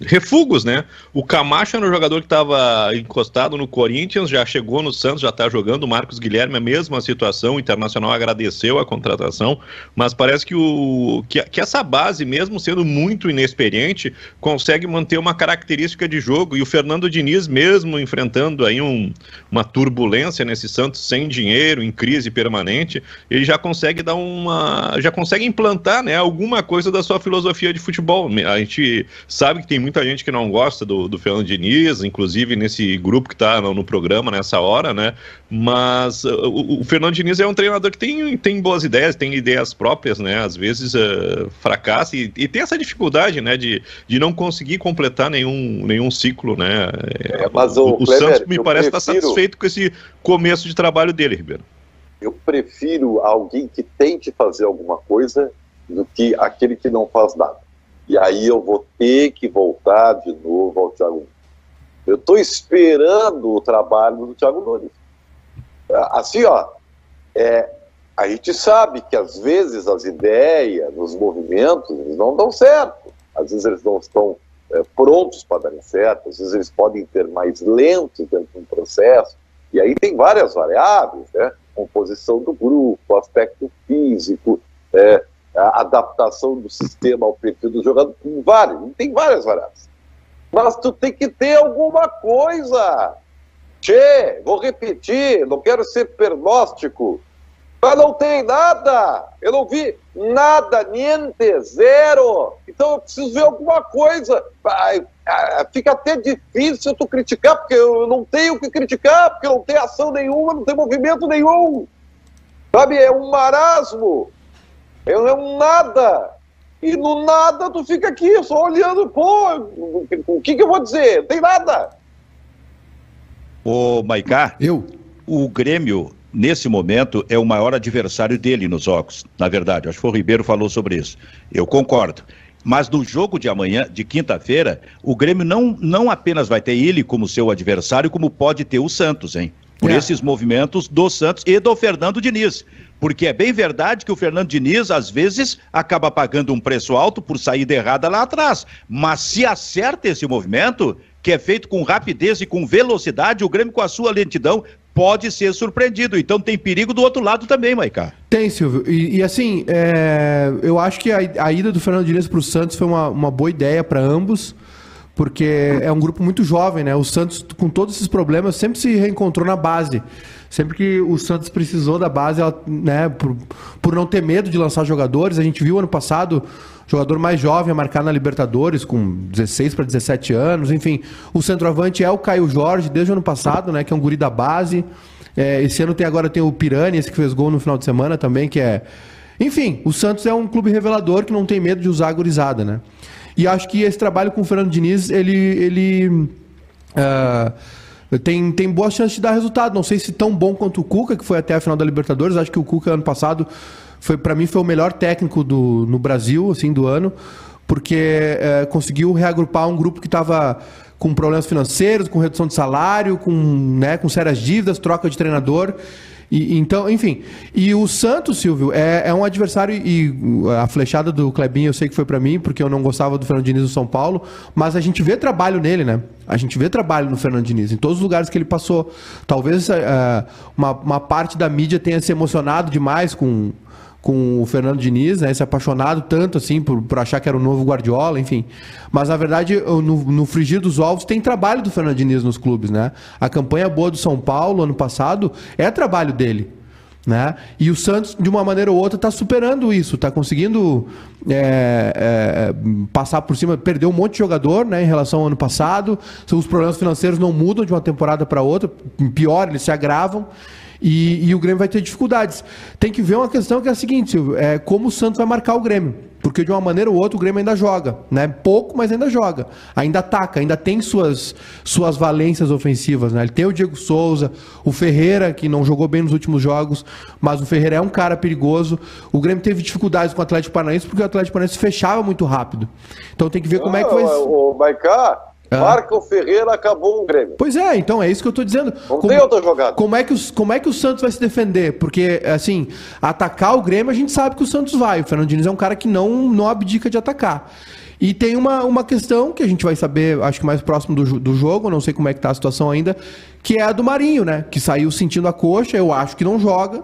refugos, né? O Camacho era um jogador que estava encostado no Corinthians, já chegou no Santos, já está jogando. O Marcos Guilherme, a mesma situação. O Internacional agradeceu a contratação, mas parece que, o, que, que essa base, mesmo sendo muito inexperiente, consegue manter uma característica de jogo. E o Fernando Diniz, mesmo enfrentando aí um, uma turbulência nesse Santos sem dinheiro, em crise permanente, ele já consegue dar uma. já consegue implantar né, alguma coisa da sua filosofia de futebol. A gente sabe que tem muita gente que não gosta do, do Fernando Diniz, inclusive nesse grupo que está no, no, programa nessa hora, né? Mas uh, o, o, Fernando Diniz é um treinador que tem, tem boas ideias, tem ideias próprias, né? Às vezes uh, fracassa e, e, tem essa dificuldade, né? De, de não conseguir completar nenhum, nenhum ciclo, né? É, mas o, o, o Santos me parece estar prefiro... tá satisfeito com esse começo de trabalho dele, Ribeiro eu prefiro alguém que tente fazer alguma coisa do que aquele que não faz nada. E aí eu vou ter que voltar de novo ao Thiago Nunes. Eu estou esperando o trabalho do Thiago Nunes. Assim, ó, é, a gente sabe que às vezes as ideias, os movimentos, não dão certo. Às vezes eles não estão é, prontos para dar certo, às vezes eles podem ter mais lentos dentro de um processo. E aí tem várias variáveis, né? Composição do grupo, aspecto físico, é, a adaptação do sistema ao perfil do jogador, várias, tem várias variáveis. Mas tu tem que ter alguma coisa. Che, vou repetir, não quero ser pernóstico, mas não tem nada. Eu não vi nada, niente, zero. Então eu preciso ver alguma coisa. Fica até difícil tu criticar, porque eu não tenho o que criticar, porque não tem ação nenhuma, não tem movimento nenhum. Sabe, é um marasmo. É um nada. E no nada tu fica aqui só olhando, pô, o que, que eu vou dizer? Não tem nada. Ô, Maicá. Eu? O Grêmio, nesse momento, é o maior adversário dele nos jogos. Na verdade, acho que o Ribeiro falou sobre isso. Eu concordo. Mas no jogo de amanhã, de quinta-feira, o Grêmio não, não apenas vai ter ele como seu adversário, como pode ter o Santos, hein? Por é. esses movimentos do Santos e do Fernando Diniz. Porque é bem verdade que o Fernando Diniz, às vezes, acaba pagando um preço alto por saída errada lá atrás. Mas se acerta esse movimento, que é feito com rapidez e com velocidade, o Grêmio, com a sua lentidão, pode ser surpreendido. Então tem perigo do outro lado também, Maicá. Tem, Silvio. E, e assim, é... eu acho que a, a, ida do Fernando Diniz para o Santos foi uma, uma boa ideia para ambos porque é um grupo muito jovem, né? O Santos, com todos esses problemas, sempre se reencontrou na base. Sempre que o Santos precisou da base, ela, né, por, por não ter medo de lançar jogadores, a gente viu ano passado jogador mais jovem a marcar na Libertadores, com 16 para 17 anos, enfim. O centroavante é o Caio Jorge, desde o ano passado, né, que é um guri da base. É, esse ano tem agora tem o Pirani, esse que fez gol no final de semana também, que é. Enfim, o Santos é um clube revelador que não tem medo de usar a gurizada, né? E acho que esse trabalho com o Fernando Diniz, ele. ele uh, tem, tem boa chance de dar resultado. Não sei se tão bom quanto o Cuca, que foi até a final da Libertadores. Acho que o Cuca, ano passado, foi para mim foi o melhor técnico do, no Brasil, assim, do ano, porque uh, conseguiu reagrupar um grupo que estava com problemas financeiros, com redução de salário, com, né, com sérias dívidas, troca de treinador. E, então, enfim. E o Santos, Silvio, é, é, um adversário. E a flechada do Clebinho eu sei que foi para mim, porque eu não gostava do Fernando Diniz no São Paulo. Mas a gente vê trabalho nele, né? A gente vê trabalho no Fernando Diniz, em todos os lugares que ele passou. Talvez uh, uma, uma parte da mídia tenha se emocionado demais com, com o Fernando Diniz, né? Se apaixonado tanto assim por, por achar que era o novo Guardiola, enfim. Mas na verdade, no, no frigir dos ovos tem trabalho do Fernando Diniz nos clubes, né? A campanha boa do São Paulo ano passado é trabalho dele. Né? E o Santos, de uma maneira ou outra, está superando isso, está conseguindo é, é, passar por cima, perdeu um monte de jogador né, em relação ao ano passado. Os problemas financeiros não mudam de uma temporada para outra, pior, eles se agravam. E, e, o Grêmio vai ter dificuldades. Tem que ver uma questão que é a seguinte, Silvio, é como o Santos vai marcar o Grêmio. Porque de uma maneira ou outra o Grêmio ainda joga. Né? Pouco, mas ainda joga. Ainda ataca, ainda tem suas, suas valências ofensivas. Né? Ele tem o Diego Souza, o Ferreira, que não jogou bem nos últimos jogos, mas o Ferreira é um cara perigoso. O Grêmio teve dificuldades com o Atlético Paranaense porque o Atlético Paranaense fechava muito rápido. Então tem que ver como é que vai. O Maicá, ah. Marca o Ferreira, acabou o Grêmio. Pois é, então é isso que eu estou dizendo. Não como, tem outra jogada. Como é, que os, como é que o Santos vai se defender? Porque, assim, atacar o Grêmio a gente sabe que o Santos vai. O Fernando Diniz é um cara que não, não abdica de atacar. E tem uma, uma questão que a gente vai saber, acho que mais próximo do, do jogo, não sei como é que tá a situação ainda, que é a do Marinho, né? Que saiu sentindo a coxa, eu acho que não joga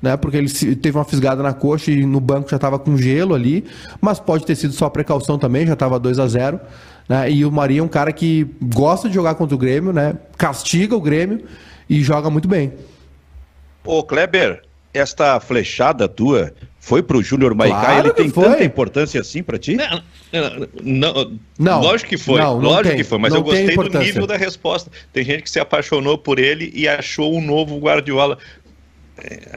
né? Porque ele teve uma fisgada na coxa e no banco já estava com gelo ali, mas pode ter sido só precaução também, já estava 2 a 0 né? E o Marinho é um cara que gosta de jogar contra o Grêmio, né? Castiga o Grêmio e joga muito bem. Ô, Kleber, esta flechada tua foi pro Júnior Maicá, claro ele tem foi. tanta importância assim para ti? Não, não, não, lógico que foi, não, lógico que foi, mas eu gostei do nível da resposta. Tem gente que se apaixonou por ele e achou um novo Guardiola.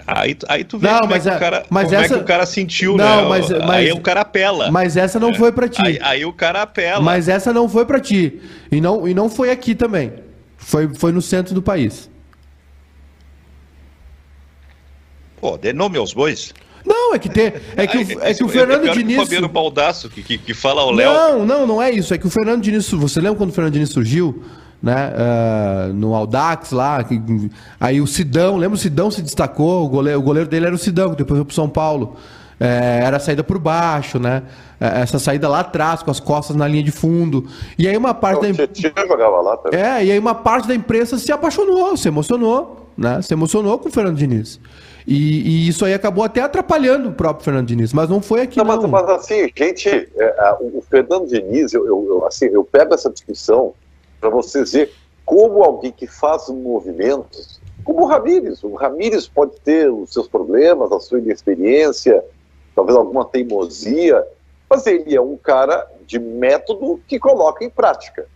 Aí, aí tu vê não, como, mas é, que o cara, mas como essa... é que o cara sentiu, não, né? Mas, mas, aí o cara apela. Mas essa não é. foi para ti. Aí, aí, o cara apela. Mas essa não foi para ti. E não, e não foi aqui também. Foi, foi no centro do país. Pô, dê nome aos bois. Não, é que, tem, é que, o, é que o Fernando é Diniz. O Fabiano Baldasso, que, que, que fala ao Léo. Não, não, não é isso. É que o Fernando Diniz. Você lembra quando o Fernando Diniz surgiu? Né? Uh, no Aldax lá. Aí o Sidão, lembra o Sidão se destacou, o goleiro, o goleiro dele era o Sidão, que depois foi pro São Paulo. É, era a saída por baixo, né? É, essa saída lá atrás, com as costas na linha de fundo. E aí uma parte Não, da imprensa. jogava lá também. É, e aí uma parte da imprensa se apaixonou, se emocionou, né? Se emocionou com o Fernando Diniz. E, e, isso aí acabou até atrapalhando o próprio Fernando Diniz, mas não foi aqui não. não. Mas, mas, assim, gente, é, o Fernando Diniz, eu, eu, assim, eu pego essa discussão para vocês verem como alguém que faz movimentos, como o Ramires, o Ramires pode ter os seus problemas, a sua inexperiência, talvez alguma teimosia, mas ele é um cara de método que coloca em prática.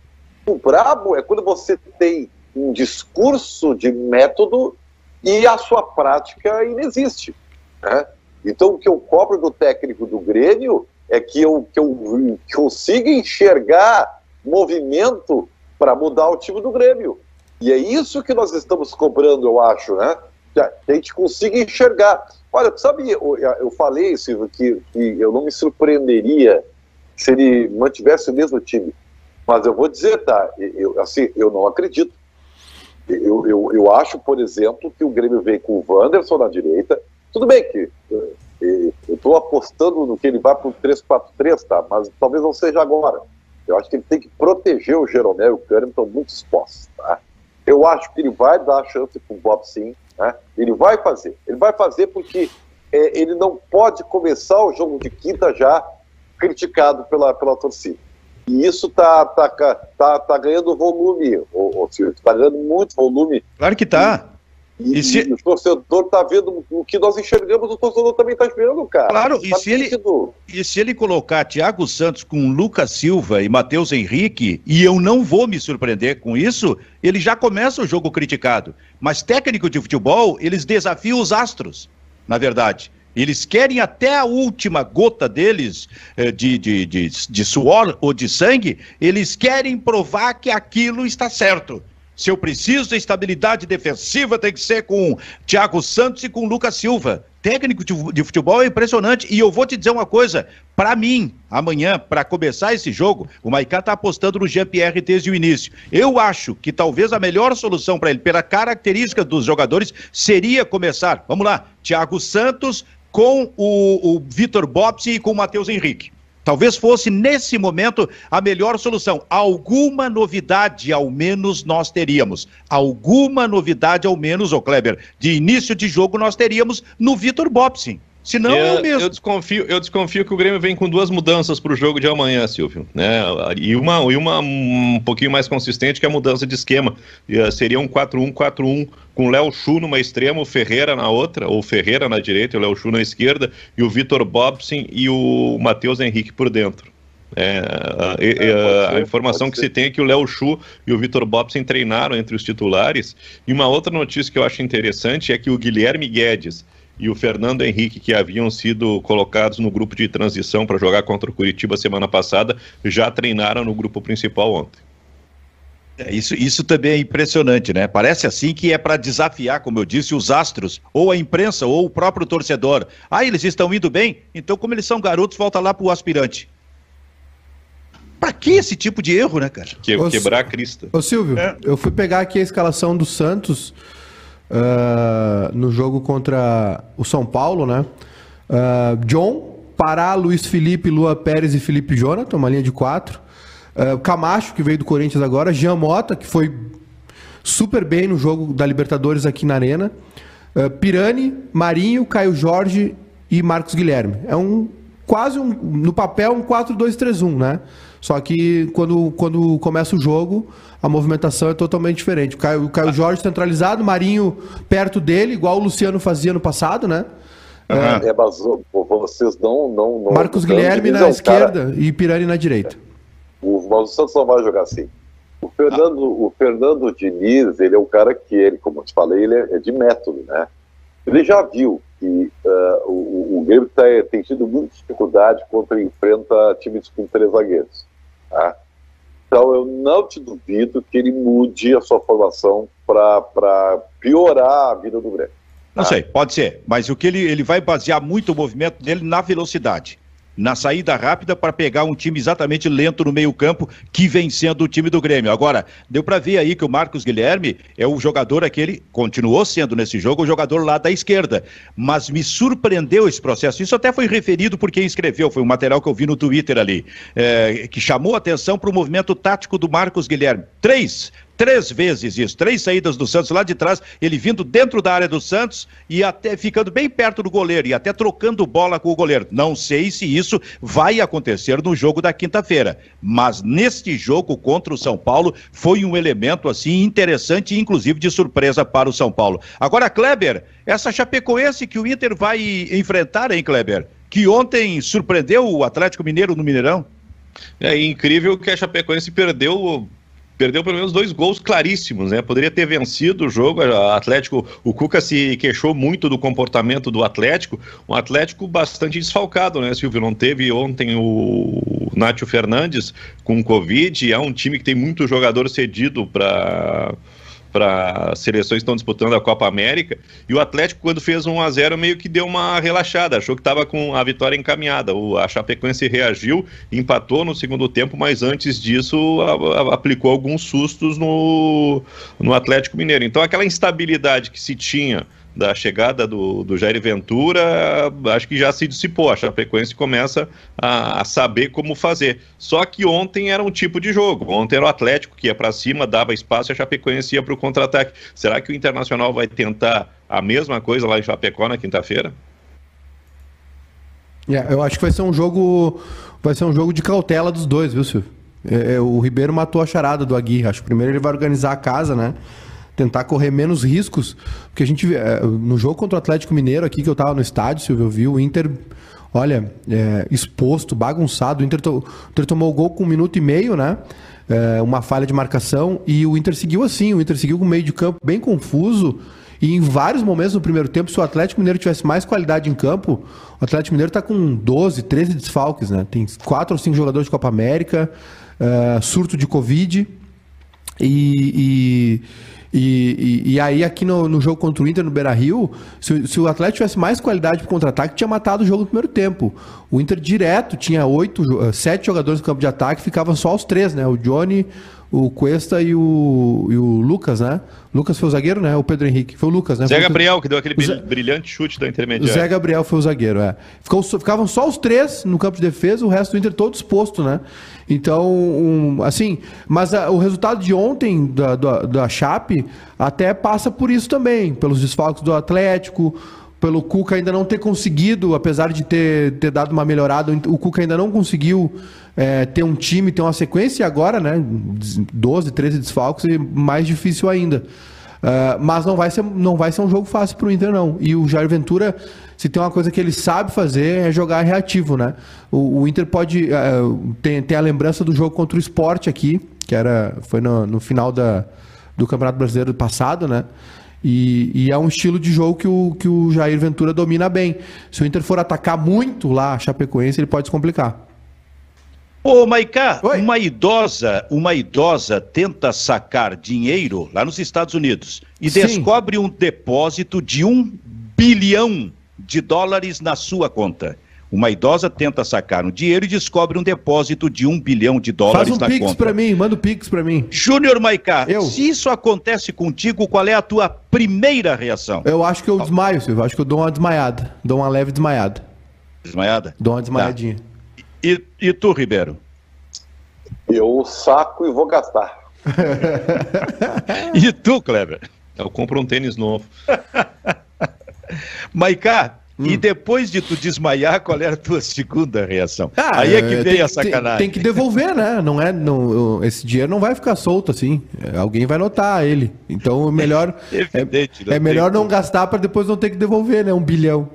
O brabo é quando você tem um discurso de método e a sua prática inexiste. Né? Então, o que eu cobro do técnico do Grêmio é que eu, que eu, que eu consiga enxergar movimento para mudar o time do Grêmio. E é isso que nós estamos cobrando, eu acho, né? Que a gente consiga enxergar. Olha, sabe, eu, eu falei, Silvio, que, que eu não me surpreenderia se ele mantivesse o mesmo time. Mas eu vou dizer, tá? Eu, assim, eu não acredito. Eu, eu, eu acho, por exemplo, que o Grêmio vem com o Wanderson na direita. Tudo bem que eh, eh, eu estou apostando no que ele vai para o 3-4-3, tá? Mas talvez não seja agora. Eu acho que ele tem que proteger o Jeromel e o Kahneman estão muito expostos, tá? Eu acho que ele vai dar a chance para o Bob sim, né? Ele vai fazer. Ele vai fazer porque é, ele não pode começar o jogo de quinta já criticado pela, pela torcida. E isso tá, tá, tá, tá ganhando volume, o está ganhando muito volume. Claro que está. E, e, se... e, o torcedor está vendo o que nós enxergamos, o torcedor também está vendo, cara. Claro, e, tá se ele, e se ele colocar Thiago Santos com Lucas Silva e Matheus Henrique, e eu não vou me surpreender com isso, ele já começa o jogo criticado. Mas técnico de futebol, eles desafiam os astros, na verdade. Eles querem até a última gota deles eh, de, de, de, de suor ou de sangue, eles querem provar que aquilo está certo. Se eu preciso de estabilidade defensiva, tem que ser com Thiago Santos e com Lucas Silva. Técnico de futebol é impressionante. E eu vou te dizer uma coisa: para mim, amanhã, para começar esse jogo, o Maicá está apostando no Jean-Pierre desde o início. Eu acho que talvez a melhor solução para ele, pela característica dos jogadores, seria começar. Vamos lá: Thiago Santos com o, o Vitor Bopsi e com o Matheus Henrique. Talvez fosse, nesse momento, a melhor solução. Alguma novidade, ao menos, nós teríamos. Alguma novidade, ao menos, ô Kleber, de início de jogo nós teríamos no Vitor Bopsin. Se não, é, o mesmo. Eu desconfio, eu desconfio que o Grêmio vem com duas mudanças para o jogo de amanhã, Silvio. Né? E uma, e uma um pouquinho mais consistente que é a mudança de esquema. Uh, seria um 4-1-4-1 com o Léo Chu numa extrema, o Ferreira na outra, ou Ferreira na direita, o Léo Chu na esquerda, e o Vitor Bobson e o Matheus Henrique por dentro. É, a, é, a, a, informação que se tem é que o Léo Chu e o Vitor Bobson treinaram entre os titulares. E uma outra notícia que eu acho interessante é que o Guilherme Guedes e o Fernando Henrique, que haviam sido colocados no grupo de transição para jogar contra o Curitiba semana passada, já treinaram no grupo principal ontem. É, isso, isso também é impressionante, né? Parece assim que é para desafiar, como eu disse, os astros, ou a imprensa, ou o próprio torcedor. Ah, eles estão indo bem? Então, como eles são garotos, volta lá pro aspirante. Pra que esse tipo de erro, né, cara? Que, quebrar a crista. Ô, Silvio, é. eu fui pegar aqui a escalação do Santos uh, no jogo contra o São Paulo, né? Uh, John, Pará, Luiz Felipe, Lua Pérez e Felipe Jonathan, uma linha de quatro. Uh, Camacho, que veio do Corinthians agora. Jean Mota, que foi super bem no jogo da Libertadores aqui na Arena. Uh, Pirani, Marinho, Caio Jorge e Marcos Guilherme. É um quase um, no papel um 4-2-3-1, né? Só que quando, quando começa o jogo, a movimentação é totalmente diferente. O Caio, o Caio Jorge centralizado, Marinho perto dele, igual o Luciano fazia no passado, né? Uhum. É, mas vocês não. não, não Marcos Guilherme na esquerda cara... e Pirani na direita. O, mas o Santos não vai jogar assim. O Fernando, ah. o Fernando Diniz, ele é um cara que, ele, como eu te falei, ele é, é de método, né? Ele já viu que uh, o, o Grêmio tá, tem tido muita dificuldade quando enfrenta times com três zagueiros. Tá? Então eu não te duvido que ele mude a sua formação para piorar a vida do Grêmio. Não tá? sei, pode ser, mas o que ele, ele vai basear muito o movimento dele na velocidade na saída rápida para pegar um time exatamente lento no meio-campo, que vem sendo o time do Grêmio. Agora, deu para ver aí que o Marcos Guilherme é o jogador aquele, continuou sendo nesse jogo o jogador lá da esquerda, mas me surpreendeu esse processo. Isso até foi referido por quem escreveu, foi um material que eu vi no Twitter ali, é, que chamou atenção para o movimento tático do Marcos Guilherme. Três três vezes isso, três saídas do Santos lá de trás, ele vindo dentro da área do Santos e até ficando bem perto do goleiro e até trocando bola com o goleiro. Não sei se isso vai acontecer no jogo da quinta-feira, mas neste jogo contra o São Paulo foi um elemento assim interessante, inclusive de surpresa para o São Paulo. Agora, Kleber, essa Chapecoense que o Inter vai enfrentar, hein, Kleber? Que ontem surpreendeu o Atlético Mineiro no Mineirão? É incrível que a Chapecoense perdeu perdeu pelo menos dois gols claríssimos, né? Poderia ter vencido o jogo. O Atlético, o Cuca se queixou muito do comportamento do Atlético. Um Atlético bastante desfalcado, né, Silvio? Não teve ontem o Nátio Fernandes com Covid. É um time que tem muito jogador cedido para para seleções que estão disputando a Copa América. E o Atlético, quando fez 1 a 0 meio que deu uma relaxada, achou que estava com a vitória encaminhada. O, a Chapecoense reagiu, empatou no segundo tempo, mas antes disso a, a, aplicou alguns sustos no, no Atlético Mineiro. Então aquela instabilidade que se tinha da chegada do, do Jair Ventura, acho que já se dissipou. A Chapecoense começa a, a, saber como fazer. Só que ontem era um tipo de jogo. Ontem era o Atlético que ia para cima, dava espaço e a Chapecoense ia para o contra-ataque. Será que o Internacional vai tentar a mesma coisa lá em Chapecó na quinta-feira? Yeah, eu acho que vai ser um jogo. Vai ser um jogo de cautela dos dois, viu, Silvio? É, é o Ribeiro matou a charada do Aguirre. Acho que primeiro ele vai organizar a casa, né? Tentar correr menos riscos. Porque a gente, é, no jogo contra o Atlético Mineiro aqui, que eu tava no estádio, Silvio, eu vi o Inter, olha, é, exposto, bagunçado. O Inter, to, o Inter tomou o gol com um minuto e meio, né? É, uma falha de marcação. E o Inter seguiu assim, o Inter seguiu com o meio de campo bem confuso. E em vários momentos no primeiro tempo, se o Atlético Mineiro tivesse mais qualidade em campo, o Atlético Mineiro está com 12, 13 desfalques, né? Tem quatro ou cinco jogadores de Copa América, uh, surto de Covid. E, e, e, e, e, aí, aqui no, no, jogo contra o Inter, no Beira Rio, se, se o Atlético tivesse mais qualidade para contra-ataque, tinha matado o jogo no primeiro tempo. O Inter direto tinha oito, sete jogadores no campo de ataque, ficavam só os três, né? O Johnny, o Cuesta e o, e o Lucas, né? Lucas foi o zagueiro, né? O Pedro Henrique. Foi o Lucas, né? Zé Gabriel, que deu aquele Zé... brilhante chute da intermediária. O Zé Gabriel foi o zagueiro, é. Ficou, ficavam só os três no campo de defesa, o resto do Inter todo exposto, né? Então, um, assim, mas a, o resultado de ontem da, da, da Chape até passa por isso também, pelos desfalques do Atlético, pelo Cuca ainda não ter conseguido, apesar de ter, ter dado uma melhorada, o Cuca ainda não conseguiu é, ter um time, ter uma sequência e agora, né? 12, 13 desfalques e mais difícil ainda. Uh, mas não vai, ser, não vai ser um jogo fácil para o Inter, não. E o Jair Ventura, se tem uma coisa que ele sabe fazer, é jogar reativo, né? O, o Inter pode. Uh, tem, tem a lembrança do jogo contra o esporte aqui, que era, foi no, no final da, do Campeonato Brasileiro passado, né? E, e, é um estilo de jogo que o, que o Jair Ventura domina bem. Se o Inter for atacar muito lá a Chapecoense, ele pode se complicar. Ô, Maicá, uma idosa, uma idosa tenta sacar dinheiro lá nos Estados Unidos e Sim. descobre um depósito de um bilhão de dólares na sua conta. Uma idosa tenta sacar um dinheiro e descobre um depósito de um bilhão de dólares Faz um na pix conta. para mim, manda o um pix para mim. Júnior Maicá, eu. se isso acontece contigo, qual é a tua primeira reação? Eu acho que eu desmaio, Silvio. Acho que eu dou uma desmaiada. Dou uma leve desmaiada. Desmaiada? Dou uma desmaiadinha. Tá. E, e tu, Ribeiro? Eu saco e vou gastar. e tu, Kleber? Eu compro um tênis novo. Maicá, hum. e depois de tu desmaiar, qual era a tua segunda reação? Ah, Aí é que vem a sacanagem. Tem, tem, que devolver, né? Não é, não, esse dinheiro não vai ficar solto assim. Alguém vai notar ele. Então, melhor é, é melhor não gastar para depois não ter que devolver, né? Um bilhão.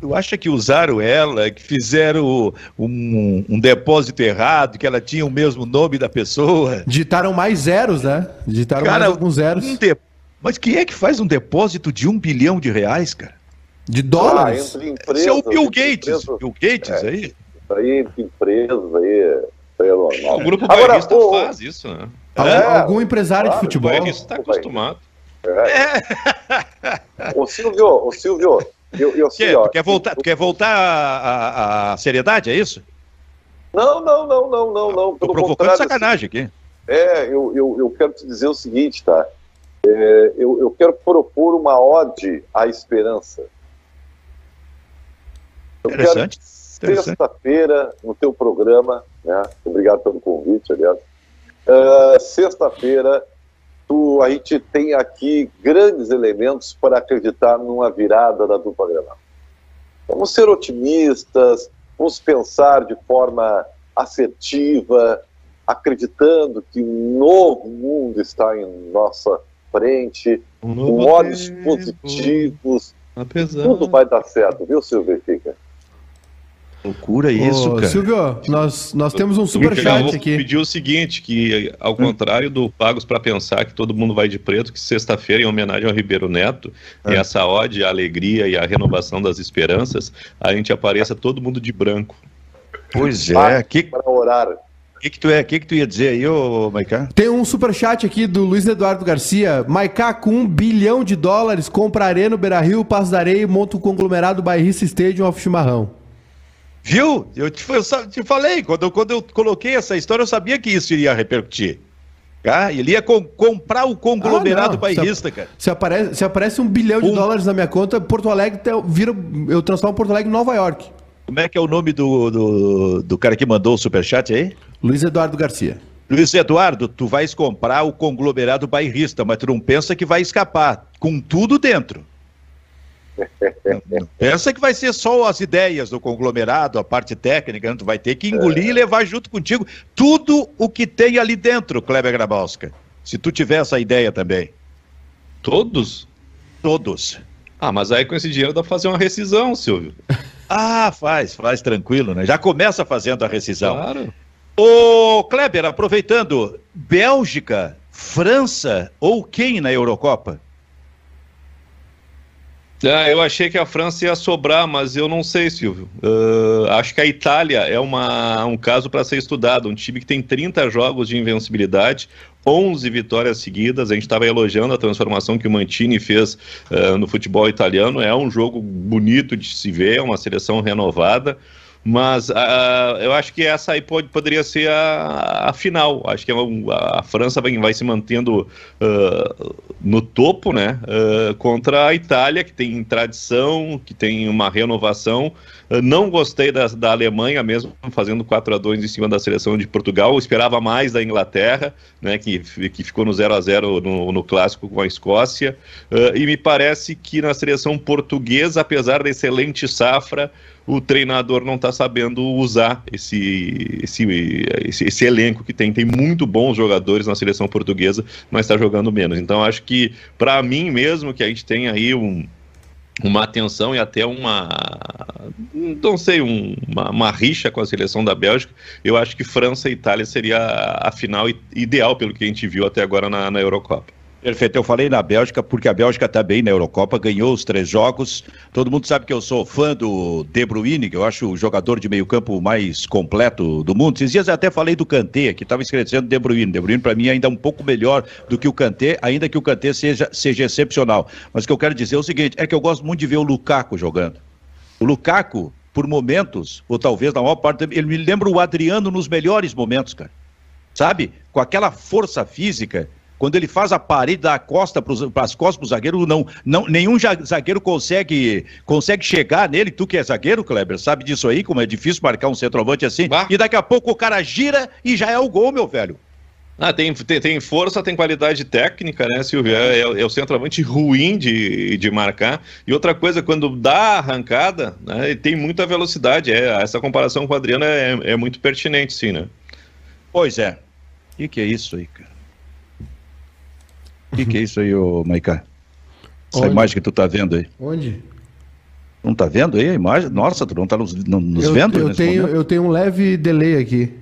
Tu acha que usaram ela, que fizeram um, um, depósito errado, que ela tinha o mesmo nome da pessoa? Digitaram mais zeros, né? Digitaram cara, mais alguns zeros. Um de... Mas quem é que faz um depósito de um bilhão de reais, cara? De dólares? Ah, empresas, é o Bill Gates. Empresas, Bill Gates é, aí? Isso aí entre empresas aí. É normal. O grupo Agora, bairrista pô, faz isso, né? É, algum empresário claro, de futebol. O bairrista está acostumado. É. Ô Silvio, ô Silvio, eu, eu sei, ó, tu quer voltar, tu quer voltar à, seriedade, é isso? Não, não, não, não, não, não. Tô provocando sacanagem aqui. É, eu, eu, eu quero te dizer o seguinte, tá? É, eu, eu quero propor uma ode à esperança. Eu Interessante. Sexta-feira, no teu programa, né? Obrigado pelo convite, aliás. Uh, Sexta-feira, tu, a gente tem aqui grandes elementos para acreditar numa virada da dupla Granal. Vamos ser otimistas, vamos pensar de forma assertiva, acreditando que um novo mundo está em nossa frente, um com olhos tempo, positivos. Apesar... Tudo vai dar certo, viu, Silvio Fica? Loucura isso, Ô, cara. Silvio, nós, nós temos um superchat aqui. pedir o seguinte, que ao contrário do Pagos para Pensar, que todo mundo vai de preto, que sexta-feira, em homenagem ao Ribeiro Neto, e essa ode à alegria e à renovação das esperanças, a gente apareça todo mundo de branco. Pois é, que... Para orar. que, que, tu é, que, que tu ia dizer aí, ô Maicá? Tem um superchat aqui do Luiz Eduardo Garcia. Maicá, com um bilhão de dólares, compra arena, Beira Rio, Passo da Areia e monta o conglomerado Bairrista Stadium of Chimarrão. Viu? Eu te, eu te falei, quando eu, quando eu coloquei essa história, eu sabia que isso iria repercutir. Ah, ele ia com, comprar o conglomerado ah, bairrista, se, cara. Se aparece, se aparece um bilhão de um... dólares na minha conta, Porto Alegre vira, eu transformo Porto Alegre em Nova York. Como é que é o nome do, do, do cara que mandou o superchat aí? Luiz Eduardo Garcia. Luiz Eduardo, tu vais comprar o conglomerado bairrista, mas tu não pensa que vai escapar, com tudo dentro. Pensa que vai ser só as ideias do conglomerado, a parte técnica, tu vai ter que engolir é. e levar junto contigo tudo o que tem ali dentro, Kleber Grabowska. Se tu tiver essa ideia também. Todos? Todos. Ah, mas aí com esse dinheiro dá pra fazer uma rescisão, Silvio. ah, faz, faz tranquilo, né? Já começa fazendo a rescisão. Claro. Ô, Kleber, aproveitando, Bélgica, França ou quem na Eurocopa? Ah, eu achei que a França ia sobrar, mas eu não sei, Silvio. Uh, acho que a Itália é uma, um caso para ser estudado. Um time que tem 30 jogos de invencibilidade, 11 vitórias seguidas. A gente estava elogiando a transformação que o Mantini fez uh, no futebol italiano. É um jogo bonito de se ver, é uma seleção renovada. Mas uh, eu acho que essa aí pode, poderia ser a, a final. Acho que a, é a França vai, vai, se mantendo uh, no topo, né? Uh, contra a Itália, que tem tradição, que tem uma renovação. Não gostei da, da Alemanha mesmo, fazendo 4 a 2 em cima da seleção de Portugal. Eu esperava mais da Inglaterra, né? Que, que ficou no 0 a 0 no, no clássico com a Escócia. e me parece que na seleção portuguesa, apesar da excelente safra, o treinador não está sabendo usar esse, esse, esse, esse, elenco que tem. Tem muito bons jogadores na seleção portuguesa, mas está jogando menos. Então, acho que, para mim mesmo, que a gente tem aí um, uma atenção e até uma, não sei, um, uma, uma, rixa com a seleção da Bélgica, eu acho que França e Itália seria a final ideal pelo que a gente viu até agora na, na Eurocopa. Perfeito, eu falei na Bélgica porque a Bélgica está bem na Eurocopa, ganhou os três jogos. Todo mundo sabe que eu sou fã do De Bruyne, que eu acho o jogador de meio campo mais completo do mundo. Esses dias eu até falei do Kanté, que estava escrevendo De Bruyne. De Bruyne para mim ainda é um pouco melhor do que o Kanté, ainda que o Kanté seja, seja excepcional. Mas o que eu quero dizer é o seguinte, é que eu gosto muito de ver o Lukaku jogando. O Lukaku, por momentos, ou talvez na maior parte, ele me lembra o Adriano nos melhores momentos, cara. Sabe? Com aquela força física quando ele faz a parede da costa para as costas para o zagueiro, não, não, nenhum zagueiro consegue, consegue chegar nele. Tu que é zagueiro, Kleber, sabe disso aí, como é difícil marcar um centroavante assim. Bah. E daqui a pouco o cara gira e já é o gol, meu velho. Ah, tem, tem, tem, força, tem qualidade técnica, né, Silvio? É, é, é, o centroavante ruim de, de marcar. E outra coisa, quando dá a arrancada, né, tem muita velocidade. É, essa comparação com o Adriano é, é muito pertinente, sim, né? Pois é. O que, que é isso aí, cara? O que, que, é isso aí, ô Maiká? Essa Onde? imagem que tu tá vendo aí. Onde? Não tá vendo aí a imagem? Nossa, tu não tá nos, nos eu, vendo? Eu tenho, eu tenho um leve delay aqui.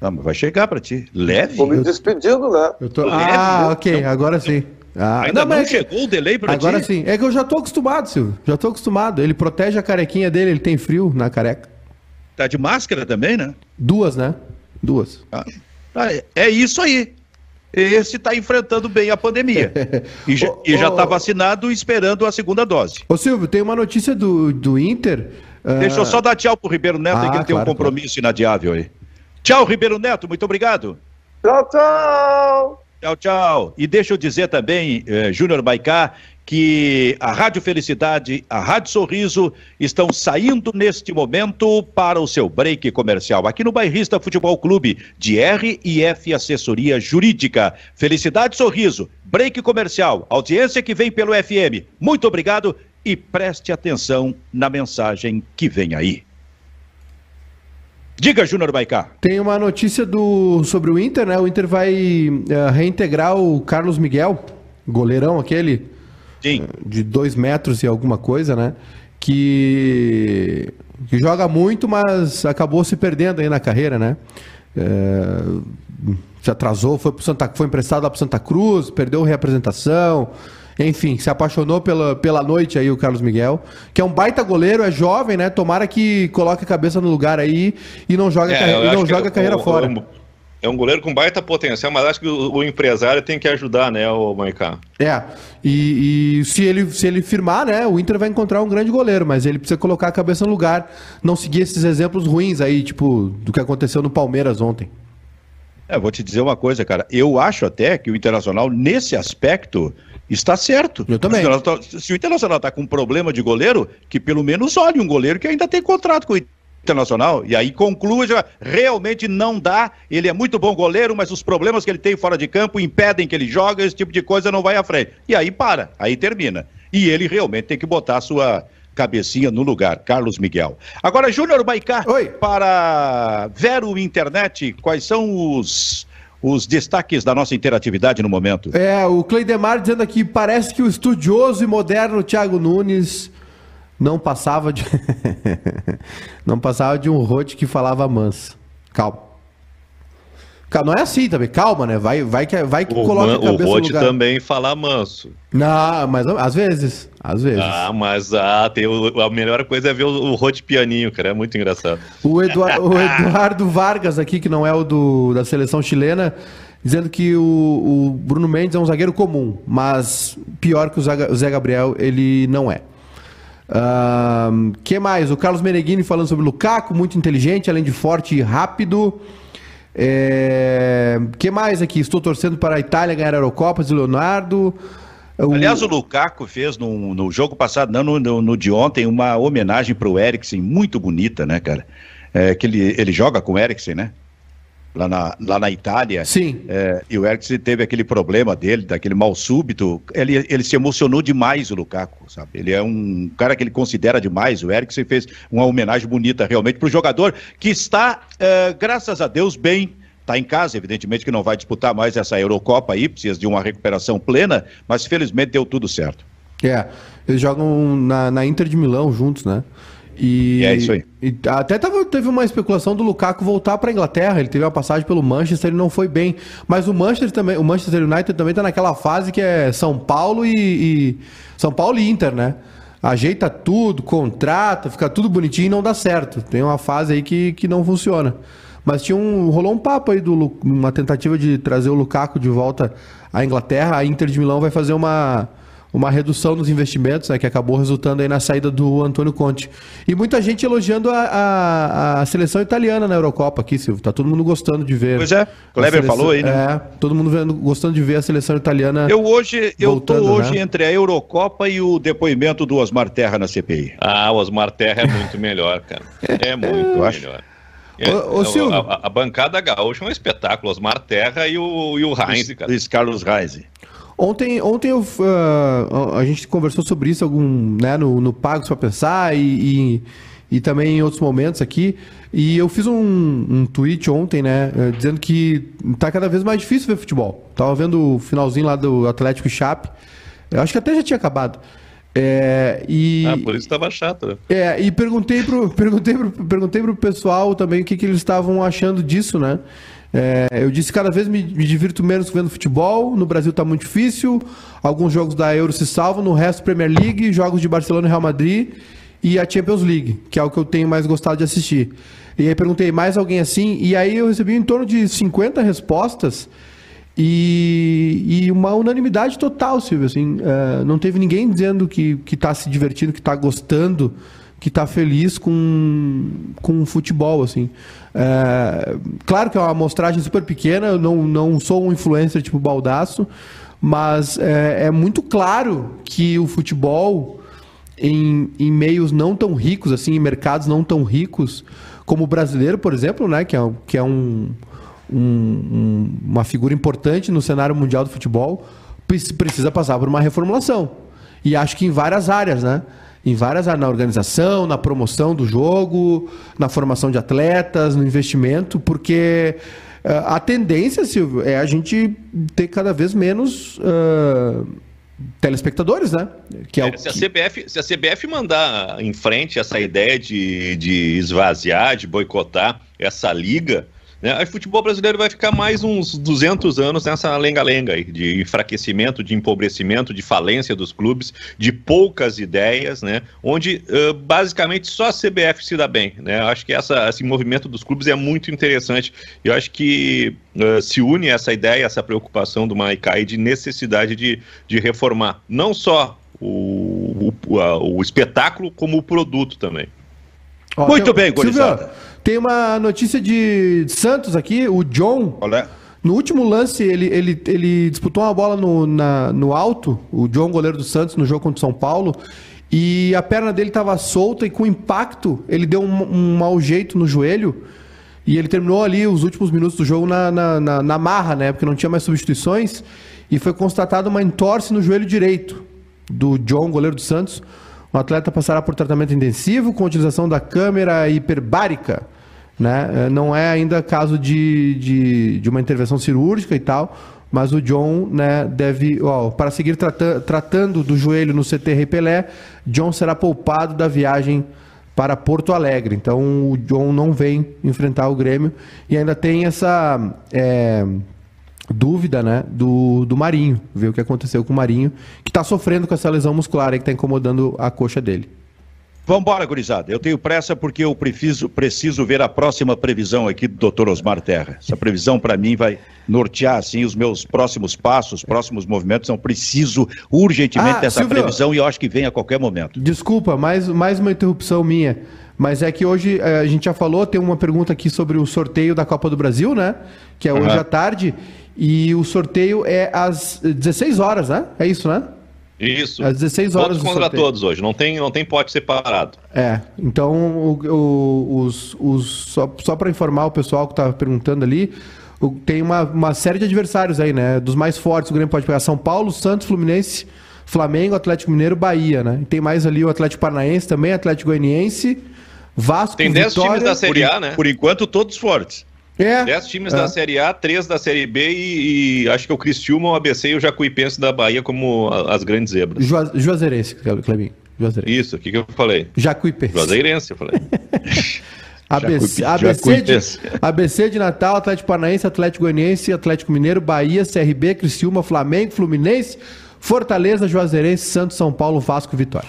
Ah, mas vai chegar para ti. Leve? Tô me despedindo, né? Eu tô... Ah, leve, ok, não. agora sim. Ah, Ainda não, não chegou o delay para ti? Agora sim. É que eu já tô acostumado, Silvio. Já tô acostumado. Ele protege a carequinha dele, ele tem frio na careca. Tá de máscara também, né? Duas, né? Duas. Ah, é isso aí esse está enfrentando bem a pandemia. e já, está vacinado esperando a segunda dose. Ô Silvio, tem uma notícia do, do Inter. Deixa uh... eu só dar tchau pro Ribeiro Neto, ah, que ele claro, tem um compromisso claro. inadiável aí. Tchau, Ribeiro Neto, muito obrigado. Tchau, tchau. Tchau, tchau. E deixa eu dizer também, eh, Júnior Baicá, que a Rádio Felicidade, a Rádio Sorriso estão saindo neste momento para o seu break comercial aqui no Bairrista Futebol Clube de R e F Assessoria Jurídica. Felicidade Sorriso, break comercial, audiência que vem pelo FM. Muito obrigado e preste atenção na mensagem que vem aí. Diga, Júnior Baicá. Tem uma notícia do, sobre o Inter, né? O Inter vai uh, reintegrar o Carlos Miguel, goleirão aquele Sim. de dois metros e alguma coisa, né? Que, que joga muito, mas acabou se perdendo aí na carreira, né? É, se atrasou, foi, pro Santa, foi emprestado lá para Santa Cruz, perdeu reapresentação, Enfim, se apaixonou pela, pela noite aí o Carlos Miguel, que é um baita goleiro, é jovem, né? Tomara que coloque a cabeça no lugar aí e não joga, é, e não joga a carreira fora. É um goleiro com baita potencial, mas acho que o, o empresário tem que ajudar, né, o Maicá? É, e, e, se, ele, se ele firmar, né, o Inter vai encontrar um grande goleiro, mas ele precisa colocar a cabeça no lugar, não seguir esses exemplos ruins aí, tipo, do que aconteceu no Palmeiras ontem. É, vou te dizer uma coisa, cara. Eu acho até que o Internacional, nesse aspecto, está certo. Eu também. Se o Internacional está com um problema de goleiro, que pelo menos olhe um goleiro que ainda tem contrato com o Internacional. E aí conclua, já, realmente não dá. Ele é muito bom goleiro, mas os problemas que ele tem fora de campo impedem que ele jogue, esse tipo de coisa não vai à frente. E aí para, aí termina. E ele realmente tem que botar a sua cabecinha no lugar, Carlos Miguel. Agora, Júnior Baicá, Oi. para Vero Internet, quais são os os destaques da nossa interatividade no momento. É, o Cleidemar dizendo aqui, parece que o estudioso e moderno Thiago Nunes não passava de não passava de um rote que falava manso. Calma. Não é assim também, calma, né? Vai, vai que, vai que o coloca a cabeça o Rote também fala manso. Não, mas às vezes, às vezes. Ah, mas ah, tem o, a melhor coisa é ver o, o Rote pianinho, cara, é muito engraçado. O, Eduard, o Eduardo Vargas aqui, que não é o do, da seleção chilena, dizendo que o, o Bruno Mendes é um zagueiro comum, mas pior que o Zé Gabriel, ele não é. Uh, que mais? O Carlos Meneghini falando sobre o Lukaku, muito inteligente, além de forte e rápido. É... que mais aqui? Estou torcendo para a Itália ganhar a Eurocopa, de Leonardo. O... Aliás, o Lukaku fez no, no jogo passado, não no, no, no de ontem, uma homenagem para o Eriksen muito bonita, né, cara? É, que ele, ele joga com o Eriksen, né? Lá na, lá na Itália. Sim. É, e o Eriksen teve aquele problema dele, daquele mal súbito. Ele, ele se emocionou demais, o Lukaku, sabe? Ele é um cara que ele considera demais. O Eriksen fez uma homenagem bonita realmente para o jogador que está, é, graças a Deus, bem. Está em casa, evidentemente que não vai disputar mais essa Eurocopa aí, precisa de uma recuperação plena, mas felizmente deu tudo certo. É, eles jogam na, na Inter de Milão juntos, né? E, é isso aí. E até tava, teve uma especulação do Lukaku voltar para a Inglaterra. Ele teve uma passagem pelo Manchester, ele não foi bem. Mas o Manchester também, o Manchester United também está naquela fase que é São Paulo e, e, São Paulo e Inter, né? Ajeita tudo, contrata, fica tudo bonitinho e não dá certo. Tem uma fase aí que, que não funciona. Mas tinha um, rolou um papo aí do uma tentativa de trazer o Lukaku de volta à Inglaterra. A Inter de Milão vai fazer uma uma redução nos investimentos, né, que acabou resultando aí na saída do Antônio Conte. E muita gente elogiando a, a, a seleção italiana na Eurocopa aqui, Silvio. Tá todo mundo gostando de ver. Pois é, Kleber seleção, falou aí, né? É, todo mundo vendo, gostando de ver a seleção italiana. Eu hoje, eu tô hoje né? entre a Eurocopa e o depoimento do Osmar Terra na CPI. Ah, o Osmar Terra é muito melhor, cara. É muito melhor. É, ô, ô, a, a, a, bancada gaúcha é um espetáculo, Osmar Terra e o, e o Heinz, cara. Luiz Carlos Reis. Ontem, ontem eu, uh, a gente conversou sobre isso algum, né, no, no Pagos para Pensar e, e, e, também em outros momentos aqui. E eu fiz um, um tweet ontem, né, uh, dizendo que tá cada vez mais difícil ver futebol. Tava vendo o finalzinho lá do Atlético e Chape. Eu acho que até já tinha acabado. É, e, ah, por isso estava chato. Né? É, e perguntei pro, perguntei pro, perguntei pro pessoal também o que, que eles estavam achando disso, né? É, eu disse cada vez me, me, divirto menos vendo futebol. No Brasil está muito difícil. Alguns jogos da Euro se salvam. No resto, Premier League, jogos de Barcelona e Real Madrid e a Champions League, que é o que eu tenho mais gostado de assistir. E aí perguntei mais alguém assim, e aí eu recebi em torno de 50 respostas e, e uma unanimidade total, Silvio. Assim, uh, não teve ninguém dizendo que está se divertindo, que está gostando que está feliz com, com o futebol, assim. É, claro que é uma amostragem super pequena, eu não, não sou um influencer tipo Baldaço, mas é, é muito claro que o futebol, em, em meios não tão ricos, assim, em mercados não tão ricos, como o brasileiro, por exemplo, né, que é, que é um, um, uma figura importante no cenário mundial do futebol, precisa passar por uma reformulação. E acho que em várias áreas, né? Em várias áreas, na organização, na promoção do jogo, na formação de atletas, no investimento, porque uh, a tendência, Silvio, é a gente ter cada vez menos uh, telespectadores, né? Que é, é se, a CBF, se a CBF mandar em frente essa ideia de, de esvaziar, de boicotar essa liga, Né? O futebol brasileiro vai ficar mais uns 200 anos nessa lenga-lenga aí, de enfraquecimento, de empobrecimento, de falência dos clubes, de poucas ideias, né? onde uh, basicamente só a CBF se dá bem. Né? Eu acho que essa, esse movimento dos clubes é muito interessante. Eu acho que uh, se une essa ideia, essa preocupação do Maicai de necessidade de, de reformar não só o, o, o espetáculo, como o produto também. Ó, Muito tem, bem, Silvio, tem uma notícia de Santos aqui, o John. Olha. No último lance, ele, ele, ele disputou uma bola no, na, no alto, o John, goleiro do Santos, no jogo contra o São Paulo, e a perna dele estava solta e com impacto ele deu um, um mau jeito no joelho. E ele terminou ali os últimos minutos do jogo na, na, na, na marra, né? Porque não tinha mais substituições. E foi constatada uma entorse no joelho direito do John, goleiro do Santos. O atleta passará por tratamento intensivo com utilização da câmera hiperbárica. Né? É, não é ainda caso de, de, de uma intervenção cirúrgica e tal, mas o John né, deve. Ó, para seguir trata, tratando do joelho no CT Pelé, John será poupado da viagem para Porto Alegre. Então o John não vem enfrentar o Grêmio e ainda tem essa. É, dúvida, né, do, do Marinho, ver o que aconteceu com o Marinho, que está sofrendo com essa lesão muscular aí que está incomodando a coxa dele. Vambora, gurizada. Eu tenho pressa porque eu preciso, preciso ver a próxima previsão aqui do Dr. Osmar Terra. Essa previsão, para mim, vai nortear, assim, os meus próximos passos, próximos movimentos. Então, preciso urgentemente ah, dessa Silvio, previsão e eu acho que vem a qualquer momento. Desculpa, mais, mais uma interrupção minha. Mas é que hoje, eh, a gente já falou, tem uma pergunta aqui sobre o sorteio da Copa do Brasil, né? Que é hoje uhum. à tarde. E o sorteio é às 16 horas, né? É isso, né? Isso. Às 16 horas. Todos contra sorteio. todos hoje, não tem, não tem pote separado. É, então o, o, os, os, só, só para informar o pessoal que estava perguntando ali, o, tem uma, uma série de adversários aí, né? Dos mais fortes, o Grêmio pode pegar São Paulo, Santos, Fluminense, Flamengo, Atlético Mineiro, Bahia, né? E tem mais ali o Atlético Paranaense também, Atlético Goianiense, Vasco, Tem 10 times da Série A, né? Por enquanto, todos fortes. É. 10 times é. da Série A, 3 da Série B e, e, acho que o Cristiúma, o ABC e o Jacuipense da Bahia como as grandes zebras. Ju, Juazeirense, Clebinho. Juazeirense. Isso, o que, que eu falei? Jacuipense. Juazeirense, eu falei. ABC, ABC, de, ABC de Natal, Atlético Paranaense, Atlético Goianiense, Atlético Mineiro, Bahia, CRB, Criciúma, Flamengo, Fluminense, Fortaleza, Juazeirense, Santos, São Paulo, Vasco, Vitória.